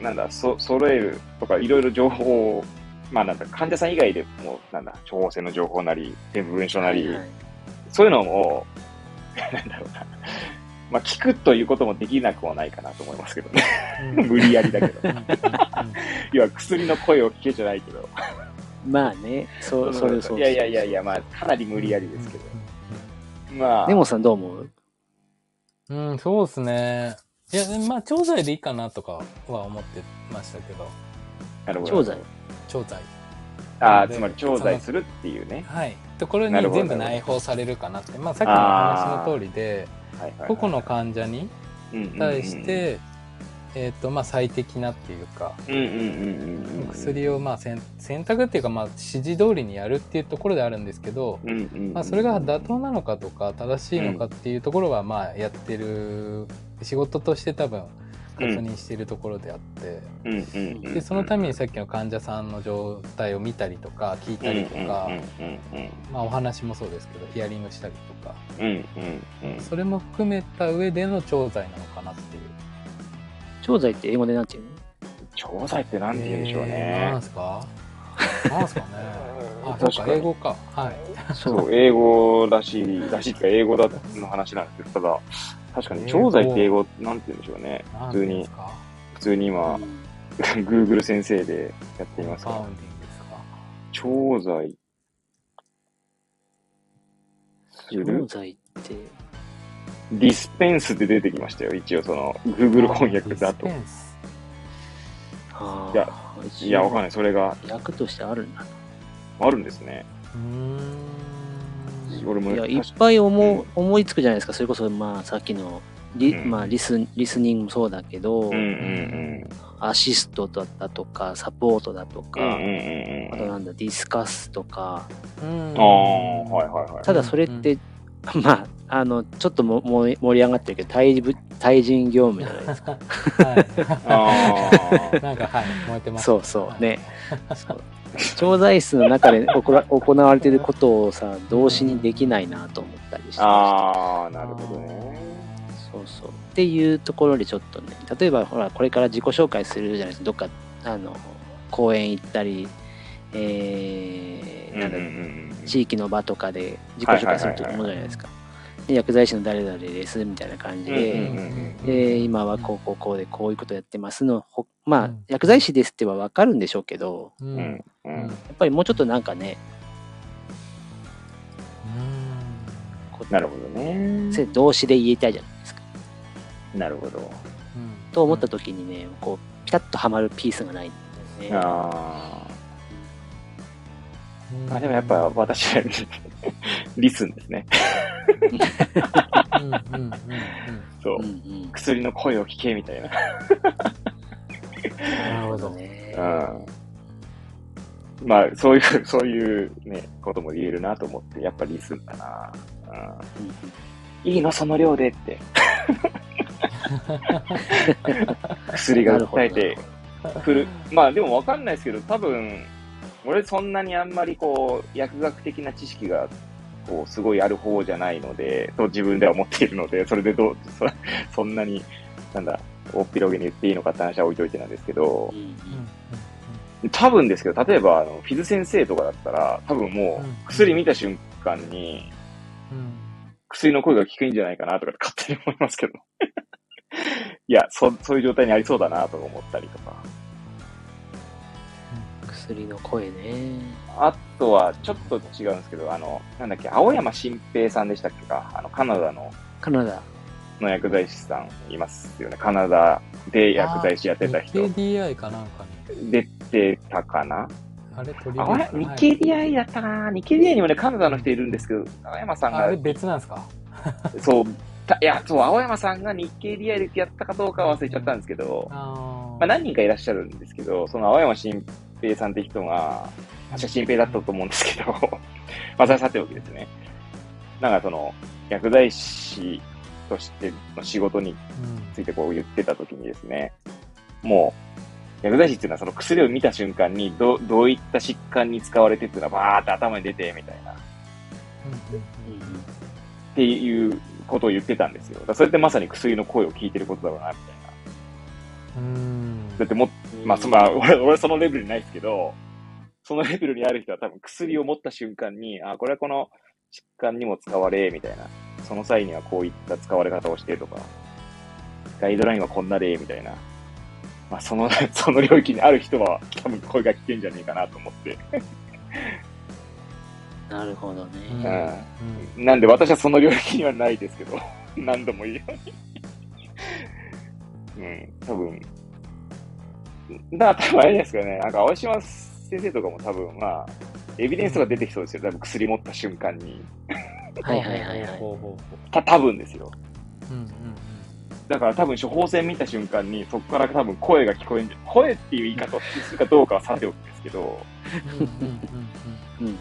なんだ、そ、揃えるとか、いろいろ情報を、まあなんだ、患者さん以外でも、なんだ、処方箋の情報なり、全部文書なり、はいはいそういうのを、なんだろうな、まあ聞くということもできなくもないかなと思いますけどね。うん無理やりだけど。うんうん要は薬の声を聞けじゃないけど。まあね、そう、それそう。いやいやいやいや、まあ、かなり無理やりですけど。まあ、根本さんどう思う？うん、そうですね。いや、まあ、調剤でいいかなとかは思ってましたけど、なるほど調剤？調剤。ああ、つまり調剤するっていうね。はい。ところに全部内包されるかなって。まあ、さっきの話の通りで、はい個々の患者に対して、えっ、と、まあ、最適なっていうか。薬をまあ選選択っていうかまあ指示通りにやるっていうところであるんですけど。まあ、それが妥当なのかとか正しいのかっていうところはまあやってる仕事として多分確認しているところであって。でそのためにさっきの患者さんの状態を見たりとか聞いたりとか、まあ、お話もそうですけどヒアリングしたりとかうん。うんうんうん。それも含めた上での調剤なのかなっていう。調剤って英語でなんて言うの？調剤ってなんて言うんでしょうえーねなん。すか？なんすかね？あ、そうか、確かに英語か。はい。そう、英語らしい、らしいっていうか、英語だの話なんですけど、ただ、確かに調剤って英語、なんて言うんでしょうね。普通に普通に今、Google 先生でやってみますかファウ。ンディングですか？調剤。商材って、ディスペンスって出てきましたよ。一応その、Google 翻訳だとディス。ペンスあいやあ、いや、わかんない。それが役としてあるんだあるんですね。うーん俺もな。いや、いっぱい思う思いつくじゃないですか。それこそ、まあ、さっきのリ,、うんまあ、リスリスニングもそうだけど、うんうんアシストだとか、サポートだとか、うん。うんうんうんうん。ああとなんだ、ディスカスとか、うんあー、はいはいはい。ただそれって、まあ、あの、ちょっともも盛り上がってるけど、対部対人業務じゃないですか。はあい。なんか、はい、燃えてます。そうそう、ね。そう調剤室の中で行わ行われてることをさ、動詞にできないなと思ったりしてあ。ああ、なるほどね。そうそう。っていうところでちょっとね、例えばほら、これから自己紹介するじゃないですか。どっか、あの、公園行ったり、えー、なんだ、うん地域の場とかで自己紹介すると思うじゃないですか。で薬剤師の誰々ですみたいな感じで、うんうんうんうんで、今はこうこうこうでこういうことやってますの、ほまあうん、薬剤師ですってはわかるんでしょうけど、う。うんんううんんやっぱりもうちょっとなんかね、こうなるほどね。せ動詞で言いたいじゃないですか。なるほど。うんと思った時にね、こう、ピタッとはまるピースがないんだよね。あうんあ。あ、でもやっぱ私はリスンですね。そううん。うん。薬の声を聞けみたいな。なるほど。ね。うん。まあ、そういう、そういうね、ことも言えるなと思って、やっぱリスンだな。うん。いいの、その量でって。薬が訴えてくる。まあ、でもわかんないですけど、多分、俺そんなにあんまりこう、薬学的な知識が、こう、すごいある方じゃないので、と自分では思っているので、それでどう、そ そんなに、なんだ、大っ広げに言っていいのかって話は置いといてなんですけど多分ですけど、例えば、あの、フィズ先生とかだったら、多分もう薬見た瞬間に、うん薬の声が聞くんじゃないかなとか勝手に思いますけど。いや、そ、そういう状態にありそうだなとか思ったりとか。薬の声ね。あとは、ちょっと違うんですけど、あの、なんだっけ、青山新平さんでしたっけか？あの、カナダの、カナダ。の薬剤師さんいますよね。カナダで薬剤師やってた人。日系 DI かなんかに。出てたかな？あれ取りあ入れたれ日系 DI だったな？日系 DI にもね、カナダの人いるんですけど、青山さんがああれ、別なんですか？そう、たいや、そう、青山さんが日系 DI でやったかどうかは忘れちゃったんですけど、あまあ、何人かいらっしゃるんですけど、その青山新平さんって人が、確か新平だったと思うんですけど、まあ、それはさておきですね。なんかその、薬剤師としての仕事にうんついてこう言ってた時にですね、もう、薬剤師っていうのはその薬を見た瞬間にど、どういった疾患に使われてっていうのはバーって頭に出て、みたいな、っうんうんうんていうことを言ってたんですよ。だそれってまさに薬の声を聞いてることだろうな、みたいな。うんだってもっまあ、そまあ、俺、俺そのレベルにないですけど、そのレベルにある人は多分薬を持った瞬間に、あ、これはこの疾患にも使われ、みたいな。その際にはこういった使われ方をしてとか、ガイドラインはこんなで、みたいな。まあ、その、その領域にある人は多分声が聞けんじゃねえかなと思って。なるほどうんね。うんなんで私はその領域にはないですけど、何度も言うように。うん、多分。だから多分あれですかね、なんか青島先生とかも多分まあ、エビデンスが出てきそうですよ、多分薬持った瞬間に。はいはいはいはい。た、多分ですよ。ううんうんだから多分処方箋見た瞬間に、そこから多分声が聞こえんじゃ、声っていう言い方をするかどうかはさておきですけど、うんうんうんうんうん。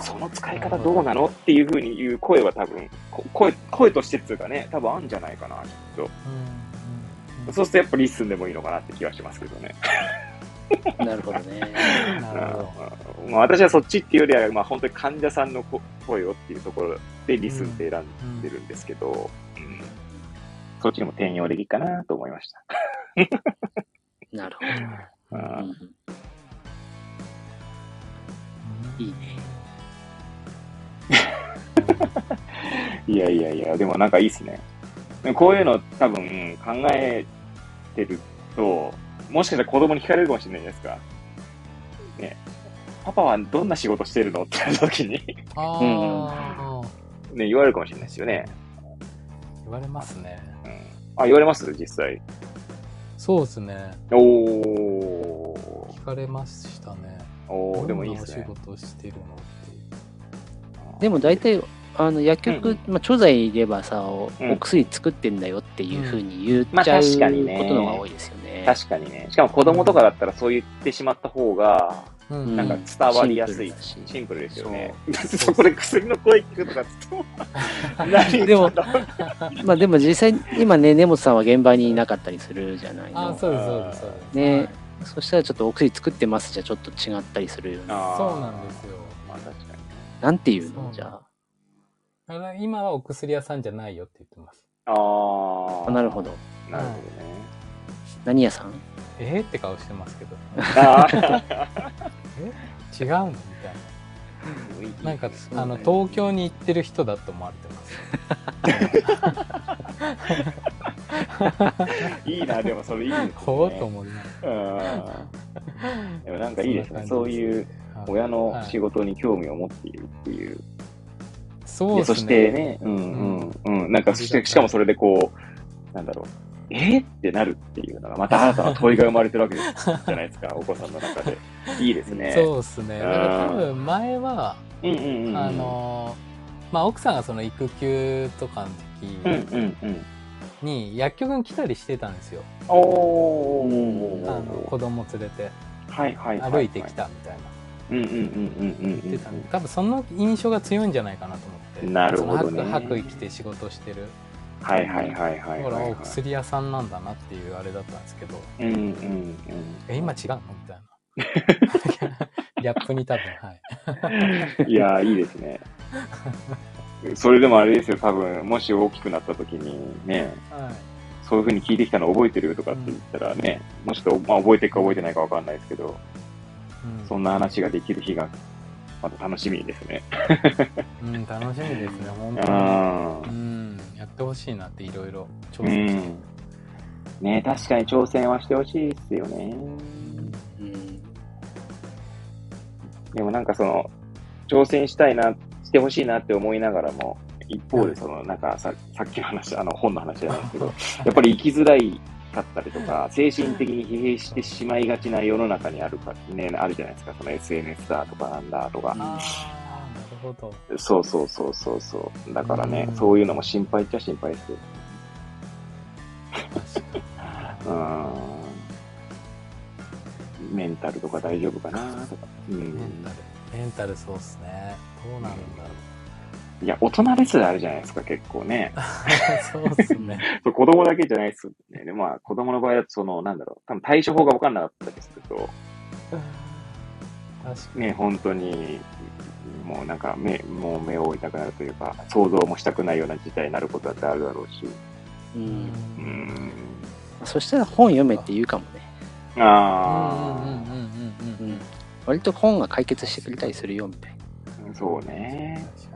その使い方どうなのっていうふうに言う声は多分、こ声、声としてっていうかね、多分あるんじゃないかな、きっと。うんうんそうするとやっぱ listen でもいいのかなって気はしますけどね。なるほどね。うんなるほどうんまあ、私はそっちっていうよりは、まあ、本当に患者さんのこ声をっていうところでリスンって選んでるんですけど、うんそっちにも転用できるかなと思いました。なるほうど。うんんうんいいね。いやいやいや、でもなんかいいっすね。こういうの多分考えてると、もしかしたら子供に聞かれるかもしれないじゃないですか。ね。パパはどんな仕事してるのって言われた時に、ああ、ね、言われるかもしれないですよね。言われますね。うん。あ、言われます？実際。そうですね。おー。聞かれましたね。おー、でもいいですどんなねお仕。事をしてるのって。でも大体あの薬局、うんまあ、調剤いればさお,、薬作ってんだよっていうふうに言っまあちゃう確かにねことのが多いですよね。確かにね。しかも子供とかだったらそう言ってしまった方が、うんなんか伝わりやすいシンプルだしシンプルですよね。そ そこで薬の声聞くとかつっても、何でもまあでも実際今ね根本さんは現場にいなかったりするじゃないあの。そうですそうですそうです。ねはいそしたらちょっとお薬作ってますじゃちょっと違ったりするよね。あーそうなんですよ。まあ確かに。なんていうそうのじゃあ。だから今はお薬屋さんじゃないよって言ってます。ああ。あなるほど。。なるほ何屋さん？えー、って顔してますけど。どね。あー 違うの？みたいな。なんか、あの、ね東京に行ってる人だと思われてます。いいな、でもそれいいですね。ほうと思いながうんでもなんかいいですね。そそういうんな感じですね親のはい仕事に興味を持っているっていう。そうですね。でそしてね、うんうんうん。なんか、そして、しかもそれでこう、なんだろう、え？ーってなるっていうのが、また新たな問いが生まれてるわけ じゃないですか、お子さんの中で。いいですね。そうですね。だから多うん分前は、うんうんうんうん。あのー、まあ、奥さんがその育休とかのうん時。に薬局に来たりしてたんですよ。おうんあのー。子供連れてはいはいはい。歩いてき。たみたいな。うんうんうんうんうん言ってたんで多分その印象が強いんじゃないかなと思って。なるほどね白白衣着て仕事してる。はいはいはいはいほら、はい。お薬屋さんなんだなっていうあれだったんですけど、うんうんうん。え、今違うの？みたいな。ギャップに多分、はい。いやー、いいですね。それでもあれですよ、多分、もし大きくなった時にね、はい。そういう風に聞いてきたの覚えてるとかって言ったらね、もしと、まあ覚えてるか覚えてないかわかんないですけど、うんそんな話ができる日が、また楽しみですね。うん、楽しみですね、本当に。あうん、やってほしいなっていろいろ挑う戦して。ん。ね確かに挑戦はしてほしいですよね。うん。でもなんかその、挑戦したいな、してほしいなって思いながらも、一方でその、なんかささっきの話、あの本の話ないですけど、やっぱり生きづらいかったりとか、精神的に疲弊してしまいがちな世の中にあるか、ね、あるじゃないですか、その SNS だとかなんだとか。ああ、なるほど。そうそうそうそうそう。だからねう、んそういうのも心配っちゃ心配ですよ。うん。メンタルとか大丈夫かなとか。うん。メンタル。メンタルそうっすね。どうなるんだろいや、大人ですらあるじゃないですか、結構ね。う。そうっすね。そう子供だけじゃないですね。で、まあ、子供の場合だと、その、なんだろう、多分対処法が分かんなかったりすると、確かに。ね、本当に、もうなんか目、もう目を追いたくなるというか、想像もしたくないような事態になることだってあるだろうし。う。うんうん。そしたら本読めって言うかもね。うんうんあうんうんうんうん。割と本が解決してくれたりするよみたいな。あ、そうね。確かに。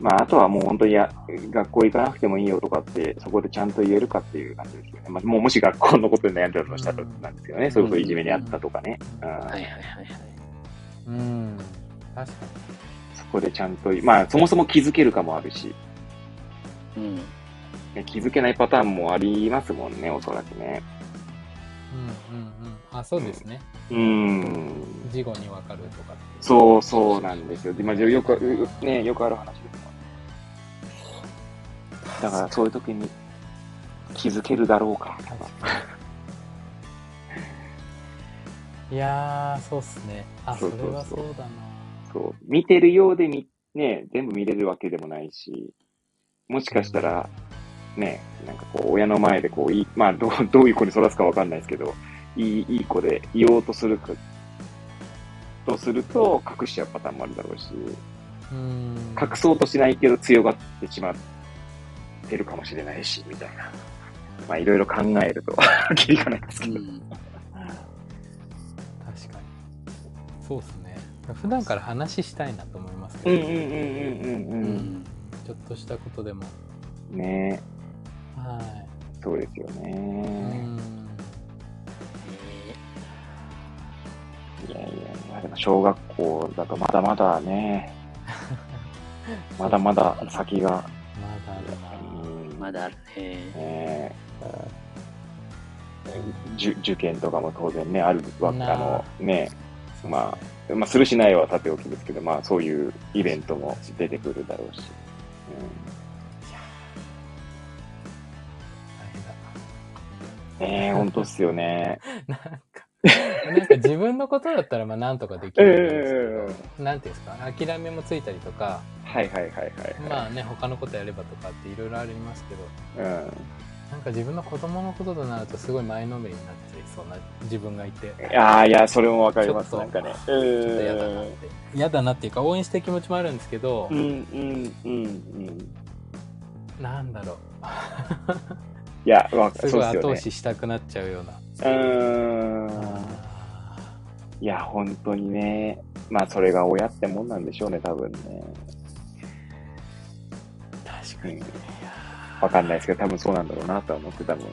うん。まあ、あとはもう本当にや、学校行かなくてもいいよとかって、そこでちゃんと言えるかっていう感じですよね。まあ、もうもし学校のことで悩んでるとしたらなんですけどね。そういうこといじめにあったとかね。うんはいはいはいはい。うん。確かそこでちゃんと、まあ、そもそも気づけるかもあるし、うん。ね気づけないパターンもありますもんね、おそらくね。に。うんうんうん。あ、そうですね。うん。事後にわかるとか。そうそうなんですよ。でまあ、よく、うね、よくある話です。だからそういう時に気づけるだろうかとか。いやー、そうっすね。あ、それそうそうそうはそうだな。そう。見てるようでみ、ね、全部見れるわけでもないし、もしかしたら、ね、なんかこう、親の前でこう、いい、まあ、どう、どういう子に育つかわかんないですけど、いい、いい子で言おうとするか、とすると、隠しちゃうパターンもあるだろうし、うん。隠そうとしないけど強がってしまってるかもしれないし、みたいな。まあ、いろいろ考えると、きりがないですけど。うん。確かに。そうっすね。普段から話したいなと思いますけど、うんうんうんうんううんん。ちょっとしたことでも。うん。ねはそうですよい。うね。ん。いやいやでも小学校だとまだまだね、まだまだ先が、まだあるな。うんまだあるね。ね受受験とかも当然ね、あるわけ、なああのね、まあ、まあ、するしないはさておきですけど、まあ、そういうイベントも出てくるだろうし。うん、ねえ、本当っすよね。なんか、自分のことだったらまあなんとかできるんですけど、なんていうんですか、諦めもついたりとか、はいはいはいはい。まあね、他のことやればとかっていろいろありますけど、うん。なんか自分の子供のこととなるとすごい前のめりになっちゃいそうな自分がいて、いやーいや、それもわかります、なんかね。ちょっと嫌だなって。嫌だなっていうか応援したい気持ちもあるんですけどうん、う、ん、うん、うん。なんだろう。いや、わすそうっすよねごい後押。ししたくなっちゃうような。うーん。いや、本当にね。まあ、それが親ってもんなんでしょうね、多分ね。確かに。わかんないですけど、多分そうなんだろうなとは思って多分。うん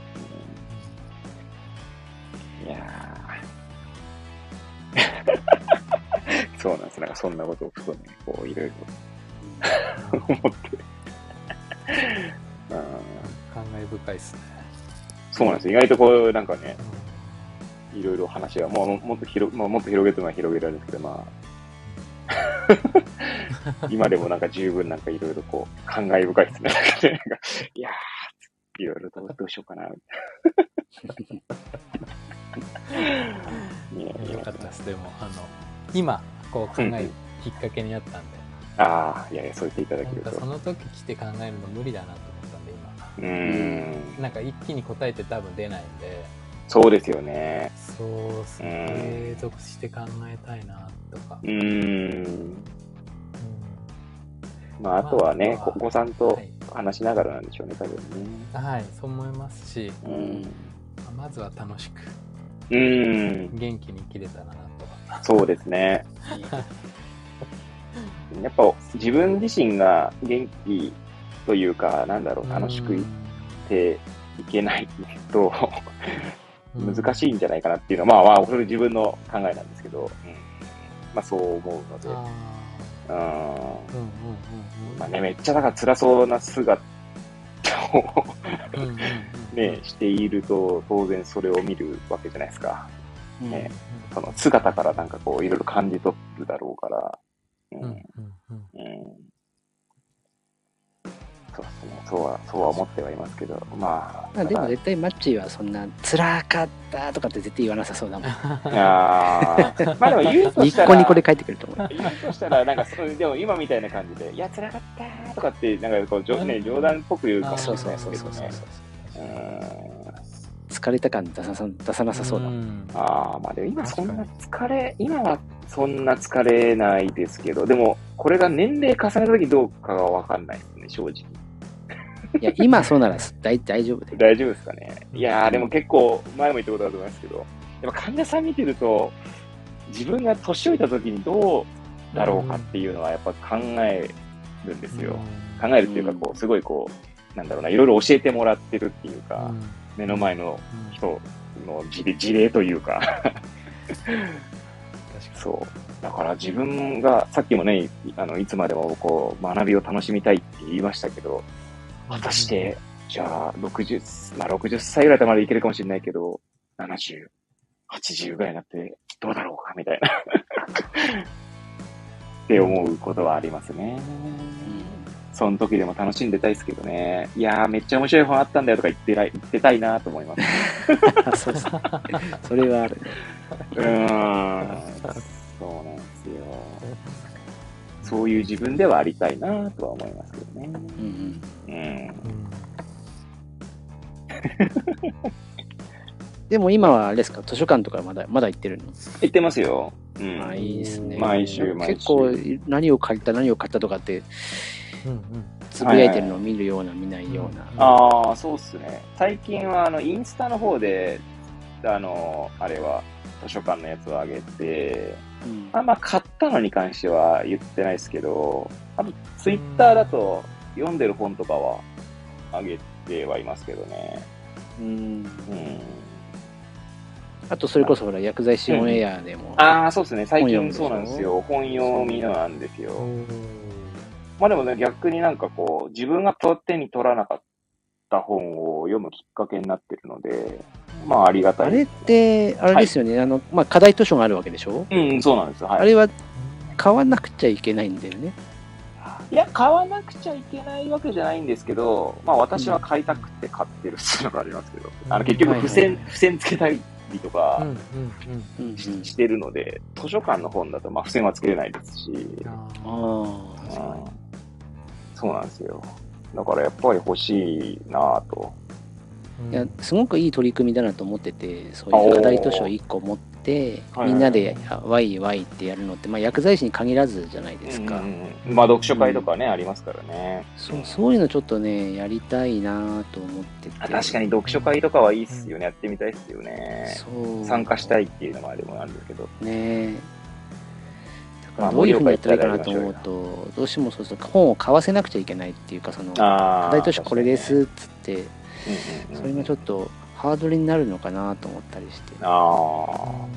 いやー そうなんです。なんかそんなことをふとね、こう、いろいろ 思って。うん感慨深いですね。そうなんですよ。意外とこう、なんかね、いろいろ話が、もうもっと広、まあ、もっと広げても広げられるんですけど、まあ、今でもなんか十分なんかいろいろこう、感慨深いですね。なんかいやー、いろいろどうどうしようかな、み たいな。よかったです。でも、あの、今、こう考えるきっかけになったんで、ああ、いやいや、そう言っていただけると。その時来て考えるの無理だなとうーん、今。なんか一気に答えて多分出ないんで、そうですよね。そうっす継続して考えたいなとかう。ーん。うんまあ、あとはね、お子さんとはい話しながらなんでしょうね、多分ね。はい、そう思いますし、うん。まずは楽しく、うーん。元気に生きれたらなとは。そうですね。やっぱ自分自身が元気というか、なんだろう、楽しくいっていけないと難しいんじゃないかなっていうのは、まあまあ、これ自分の考えなんですけど、うん。まあそう思うので、あうん。まあね、めっちゃだから辛そうな姿を ね、していると、当然それを見るわけじゃないですか。うんね。その姿からなんかこう、いろいろ感じ取るだろうから、うん。うんそうですね。そうは、そうは思ってはいますけど、まあ。まあでも絶対マッチーはそんな辛かったとかって絶対言わなさそうだもん。あーまあでも言うとニしたら、ッコニコで帰ってくると思う。言うとしたら、なんかそう、でも今みたいな感じで、いや、辛かったーとかって、なんかこう、冗ね、冗談っぽく言うかもしれないそうそうですけどそうそうそうね。うん疲れた感出ささ出さなさそうだもん。んああ、まあでも今そんな疲れ、今はそんな疲れないですけど、でも、これが年齢重ねた時どうかがわかんないですね、正直。いや、今そうなら大大丈夫で。大丈夫ですかね。いやー、でも結構、前も言ったことだと思いますけど、でも患者さん見てると、自分が年老いた時にどうだろうかっていうのはやっぱ考えるんですよ。考えるっていうか、こう、すごいこう、なんだろうな、いろいろ教えてもらってるっていうか、目の前の人の事例事例というか、確かそう。だから自分が、さっきもね、いあの、いつまでもこう、学びを楽しみたいって言いましたけど、に果たして、じゃあ、60、まあ、60歳ぐらいまでいけるかもしれないけど、70、80ぐらいになって、どうだろうか、みたいな。って思うことはありますね。その時でも楽しんでたいですけどね。いやー、めっちゃ面白い本あったんだよとか言ってらい言ってたいなと思います。そうそう。それはあるね。うーん。そうなんですよ。そういう自分ではありたいなとは思いますけどね。うんうん。うん。うんでも今はあれですか、図書館とかまだまだ行ってるの？言ってますよ。うん。あいいですね。毎週毎週結構何を借りた何を買ったとかってうんうんつぶやいてるのを見るような見ないような。ああ、そうっすね。最近は、あの、インスタの方で、あの、あれは、図書館のやつを上げて、うんあんま買ったのに関しては言ってないですけど、あと、ツイッターだと読んでる本とかは上げてはいますけどね。うんうん。あとそれこそほら薬剤師オンエアでも、ああ、そうですね。最近そうなんですよ。本読みなんですよ。まあでもね、逆になんかこう、自分が手に取らなかった本を読むきっかけになってるので、まあありがたい。あれってあれですよね、あのまあ、課題図書があるわけでしょ、うん、そうなんですよ。はい。あれは買わなくちゃいけないんだよねいや、買わなくちゃいけないわけじゃないんですけど、まあ私は買いたくて買ってるっていうのがありますけど、あの結局付箋、はい付箋つけたりとかうんうんうんうんししてるので、図書館の本だとまあ付箋はつけれないですし、うん。ああうんそうなんですよ。だからやっぱり欲しいなぁと。いやすごくいい取り組みだなと思っててそういう課題図書1個持ってはいみんなでワイワイってやるのって、まあ、薬剤師に限らずじゃないですか、うんうんうんまあ読書会とかね、ありますからね。そうそういうのちょっとねやりたいなと思っててあ確かに読書会とかはいいっすよね。やってみたいっすよね。参加したいっていうのもあれもあるんですけど。ねだまあからどういうふうにやったらいいかなと思うとどうしてもそうすると本を買わせなくちゃいけないっていうかそのああ。課題図書これですっつってうんうんうんそれがちょっとハードルになるのかなと思ったりしてああ。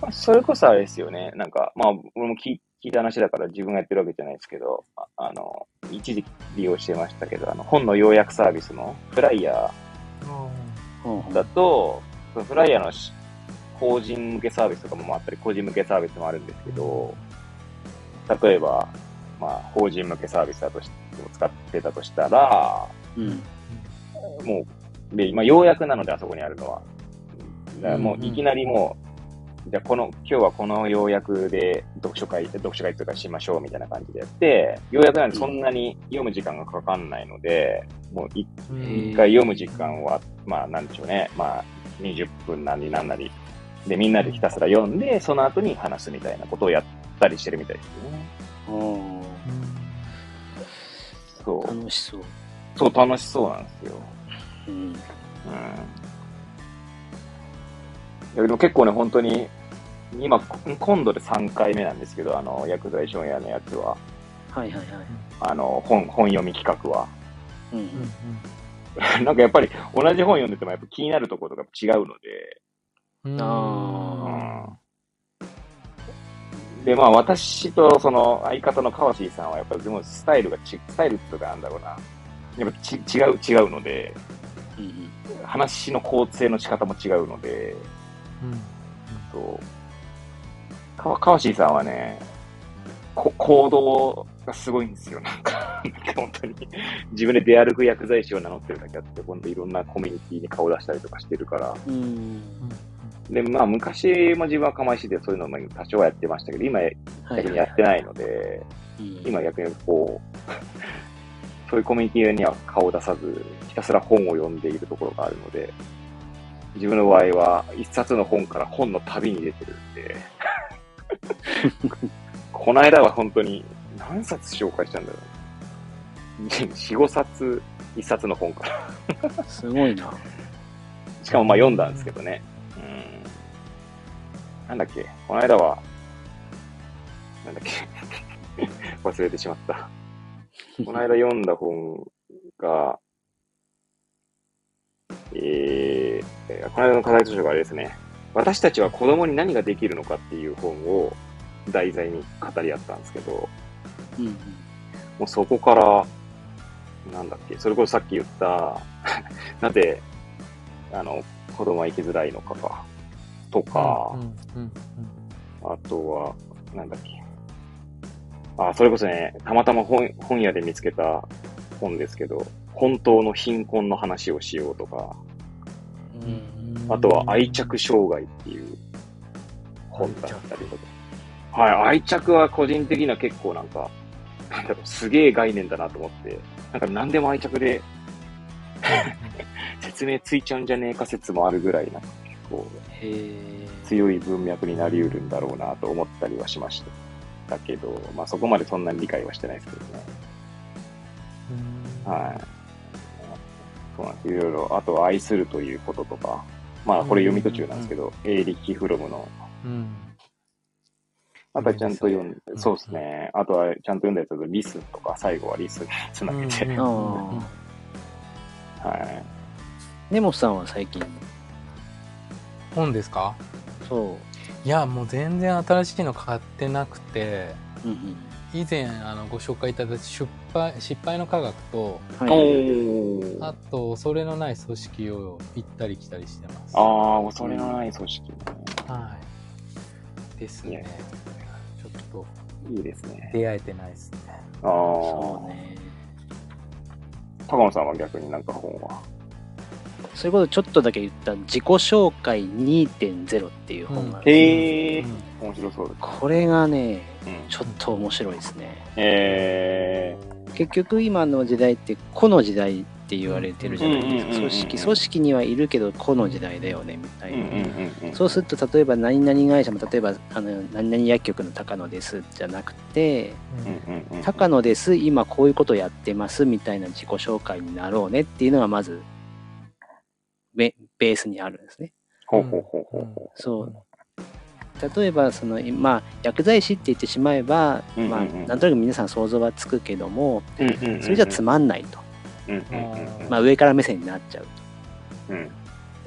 まあそれこそあれですよね。なんか、まあ、俺も聞い聞いた話だから自分がやってるわけじゃないですけど、ああの、一時期利用してましたけど、あの、本の要約サービスのフライヤうんーだと、そのフライヤーのし法人向けサービスとかもあったり、個人向けサービスもあるんですけど、例えば、まあ、法人向けサービスだとして、使ってたとしたら、うんもう、で、今、要約なので、あそこにあるのは。だからもう、いきなりもう、じゃあ、この、今日はこの要約で読書会、読書会とかしましょうみたいな感じでやって、要約なんでそんなに読む時間がかかんないので、もう一ん回読む時間は、まあ、なんでしょうね。まあ、20分なりなんなり。で、みんなでひたすら読んで、その後に話すみたいなことをやったりしてるみたいですよね。うんそう。楽しそうそう、楽しそうなんですよ。うん。うん。いやでも結構ね、本当に、今、今度で3回目なんですけど、あの、薬剤師オンエアのやつは、はいはいはい。あの、本、本読み企画は。うん。なんかやっぱり、同じ本読んでてもやっぱ気になるところとか違うので、うん。あで、まあ私とその相方の川椎さんはやっぱりでもスタイルがち、スタイルっていうかなんだろうな。やっぱち違う、違うので、うんうん話の構成の仕方も違うので、うんそう。か川椎さんはね、こ行動がすごいんですよ。なんか、なんか本当に。自分で出歩く薬剤師を名乗ってるだけあって、今度いろんなコミュニティに顔出したりとかしてるから。うんで、まあ昔も自分は釜石でそういうのも多少はやってましたけど、今はい逆にやってないので、うん今逆にこう、そういうコミュニティには顔を出さず、ひたすら本を読んでいるところがあるので、自分の場合は一冊の本から本の旅に出てるんで、この間は本当に何冊紹介したんだろう。4、5冊、一冊の本から。すごいなしかもまあ読んだんですけどね。うん。なんだっけ？この間は、なんだっけ？忘れてしまった。この間読んだ本が、えー、この間の課題図書があれですね。私たちは子供に何ができるのかっていう本を題材に語り合ったんですけど、うんもうそこから、なんだっけ、それこそさっき言った、なぜ、あの、子供は生きづらいのかか、とか、うんうんあとは、なんだっけ。あ、それこそね、たまたま本本屋で見つけた本ですけど、本当の貧困の話をしようとか、うんあとは愛着障害っていう本だったりとか。はい、愛着は個人的には結構なんか、なんだろう、すげえ概念だなと思って、なんか何でも愛着で 説明ついちゃうんじゃねえか説もあるぐらい、なんか結構強い文脈になり得るんだろうなと思ったりはしました。だけど、まあそこまでそんなに理解はしてないですけどね。はい。そうなんです。いろいろ、あとは愛するということとか、まあこれ読み途中なんですけど、エーリッヒ・フロムの、うん。あとはちゃんと読んで、うん。そうですね。あとはちゃんと読んだやつだとリスンとか、最後はリス。ンにつなげて、うんあはい。根本さんは最近。本ですか？そいやもう全然新しいの買ってなくてう。うんうん。以前あのご紹介いただいた失敗失敗の科学とはいあと恐れのない組織を行ったり来たりしてますああ、恐れのない組織ね。はいですねちょっといいですね。出会えてないですねああ、そうね。高野さんは逆になんか本は？それこそちょっとだけ言った自己紹介2.0っていう本がある、へえうん、面白そうです。これがね、うん、ちょっと面白いですね。え結局今の時代って個の時代って言われてるじゃないですか。組織、組織にはいるけど個の時代だよね、みたー、いな。そうすると、例えば何々会社も、例えば、あの、何々薬局の高野ですじゃなくて。高野です、今こういうことやってますみたいな自己紹介になろうねっていうのがまず、ベベースにあるんですね。ほうほうほうほうほそう。例えば、その、まあ、薬剤師って言ってしまえば、うんうんうんまあ、なんとなく皆さん想像はつくけども、う。うんうんうん。それじゃつまんないと。うんうんうんまあ、上から目線になっちゃううん。うん。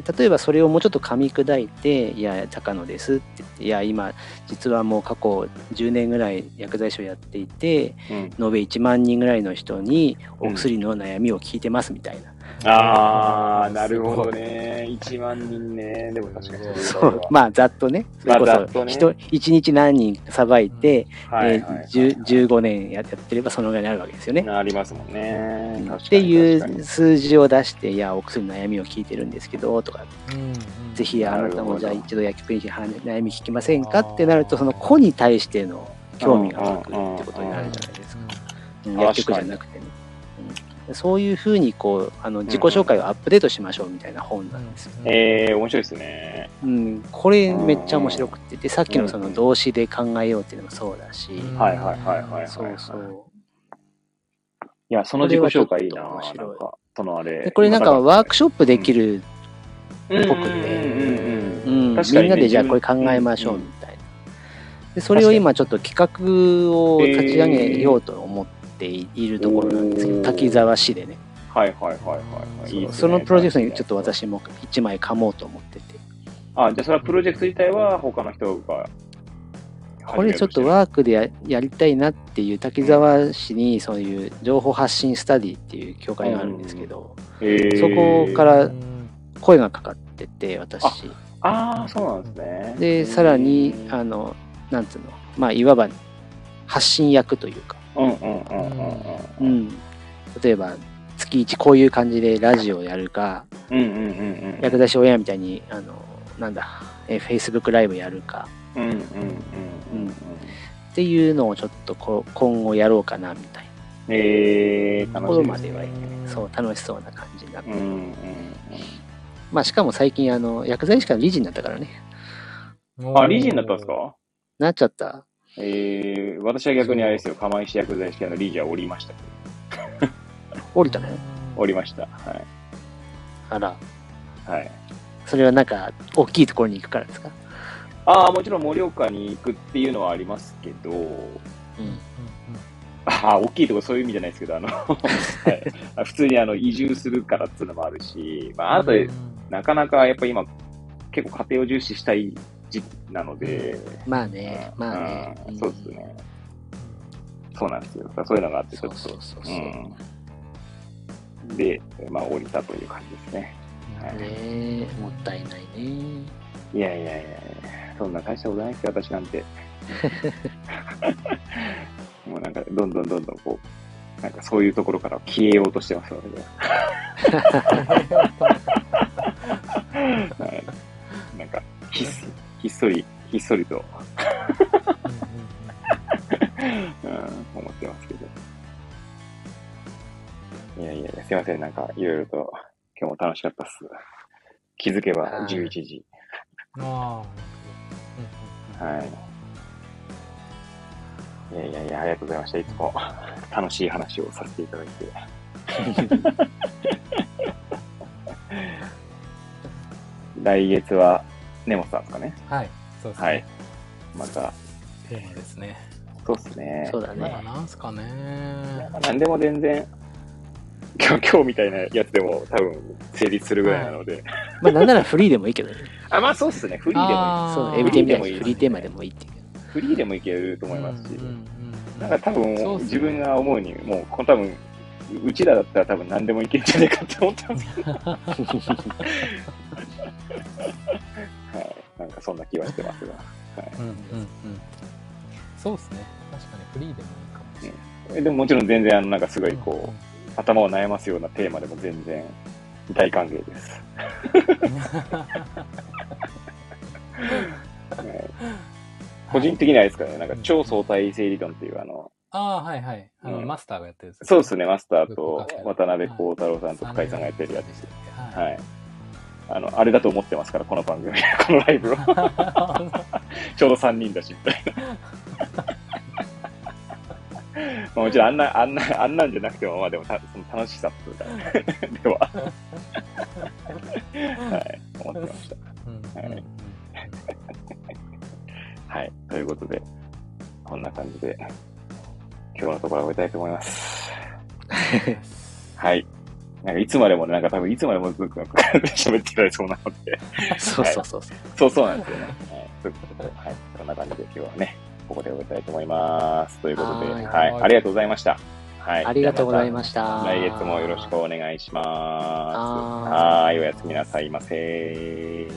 と。例えば、それをもうちょっと噛み砕いて、いや、高野ですって言って、いや、今、実はもう過去10年ぐらい薬剤師をやっていて、うん。延べ1万人ぐらいの人にお薬の悩みを聞いてますみたいな。ああ、なるほどね。1万人ね。でも確かに。そそう、まあ、ざっとね。それこそ、まあざっとね。人1日何人さばいて、えはいはいはいー10 15年やってればそのぐらいになるわけですよね。ありますもんね。っていう数字を出して、いや、お薬の悩みを聞いてるんですけど、とか、うんぜひあなたもじゃあ一度薬局に悩み聞きませんかってなると、その子に対しての興味が湧くってことになるじゃないですか。うんん。薬局じゃなくてそういうふうにこうあの自己紹介をアップデートしましょうみたいな本なんですよ。えー、面白いですね。うん、これめっちゃ面白くて、でさっきのその動詞で考えようっていうのもそうだし、うん。はいはいはいはいはいそうそう。いや、その自己紹介いいな。面白い。そのあれ。でこれなんかワークショップできるうん。ぽくて。みんなでじゃあこれ考えましょうみたいな。でそれを今ちょっと企画を立ち上げようと思っているところなんですけど、滝沢市でね。はいはいはいはいねそのプロジェクトにちょっと。私も一枚噛もうと思ってて。あ、じゃあそれはプロジェクト自体は他の人が。これちょっとワークでややりたいなっていう滝沢市にそういう情報発信スタディっていう協会があるんですけど、えーそこから声がかかってて、私。ああ、そうなんですね。で、さらに、あの、なんつうの、まあ、いわば発信役というか、うんうんうんうんうん。うん。例えば、月1こういう感じでラジオやるか、うんうんうんうん。薬剤師親みたいに、あの、なんだ、え Facebook ライブやるかうんうんうんうんっていうのをちょっとこ今後やろうかなみたいえー、なところ楽しみですまではいってね、そう、楽しそうな感じになってる。うんうんうん。まあ、しかも最近、あの、薬剤師から理事になったからね。あ、理事になったんですか？なっちゃった。えー、私は逆にあれですよ、釜石薬剤師会の理事は降りましたけど。降りたの降りました。はい。あら、はい。それはなんか、大きいところに行くからですか？ああ、もちろん盛岡に行くっていうのはありますけど、うん。ああ、大きいところそういう意味じゃないですけど、あの、はい、普通にあの移住するからっていうのもあるし、まあ、あと、なかなかやっぱ今、結構家庭を重視したい時期なので、まあね、まあね。うんそうですね。そうなんですよ。そういうのがあって、ちょっと、そうそうそうそう。うん。で、まあ、降りたという感じですね。はいねえ、もったいないね。いやいやいやそんな大したことないですよ、私なんて。もうなんか、どんどんどんどんこう、なんかそういうところから消えようとしてますので、はい、なんかひっ、ひっそり、ひっそりと、うん、思ってますけど。いやいやいや、すいません、なんか、いろいろと、今日も楽しかったっす。気づけばはい11時。あはい。いやいやいや、ありがとうございました。いつも 楽しい話をさせていただいて。来月は、根本さんですかね。あはいそうですね、はい。また、テーマですねそうっすね。そうだね。まあなんすかねなんでも全然、今日、今日みたいなやつでも多分成立するぐらいなので、まあなんならフリーでもいいけどね。あ、まあそうっすね。フリーでもいい。そう、エビテンみたいフリーでもいいにフリーテーマでもいいっていう。フリーでもいけると思いますし。うんうんうんなんか多分、自分が思うに、もう、この多分、うちらだったら多分何でもいけるんじゃないかって思ってますけど。んかそんな気はしてますが。はい。うんうんうん。そうですね。確かにフリーでもいいかもしれない。えでももちろん全然、あの、なんかすごいこう、頭を悩ますようなテーマでも全然大歓迎です。はい。個人的にはあれですからね、なんか超相対性理論っていうあの、ああはいはい。あの、うん。マスターがやってるそうですね、マスターと渡辺幸太郎さんと深井さんがやってるやつ。つはい。あの、あれだと思ってますから、この番組、このライブを。ちょうど3人だし、みたいな。まあもちろん、あんな、あんな、あんなんじゃなくても、まあでもた、その楽しさっていうか、では、はい、思ってました。うんうんうんはい。ということで、こんな感じで、今日のところは終えたいと思います。はい。なんかいつまでもね、なんか多分いつまでもずっと喋ってられそうなので、そうそうそうそう。そうそうなんですよね。はい。ということで、はい。こんな感じで今日はね、ここで終えたいと思います。ということで、はいはい。ありがとうございました。はい。ありがとうございまました。来月もよろしくお願いします。はい。おやすみなさいませ。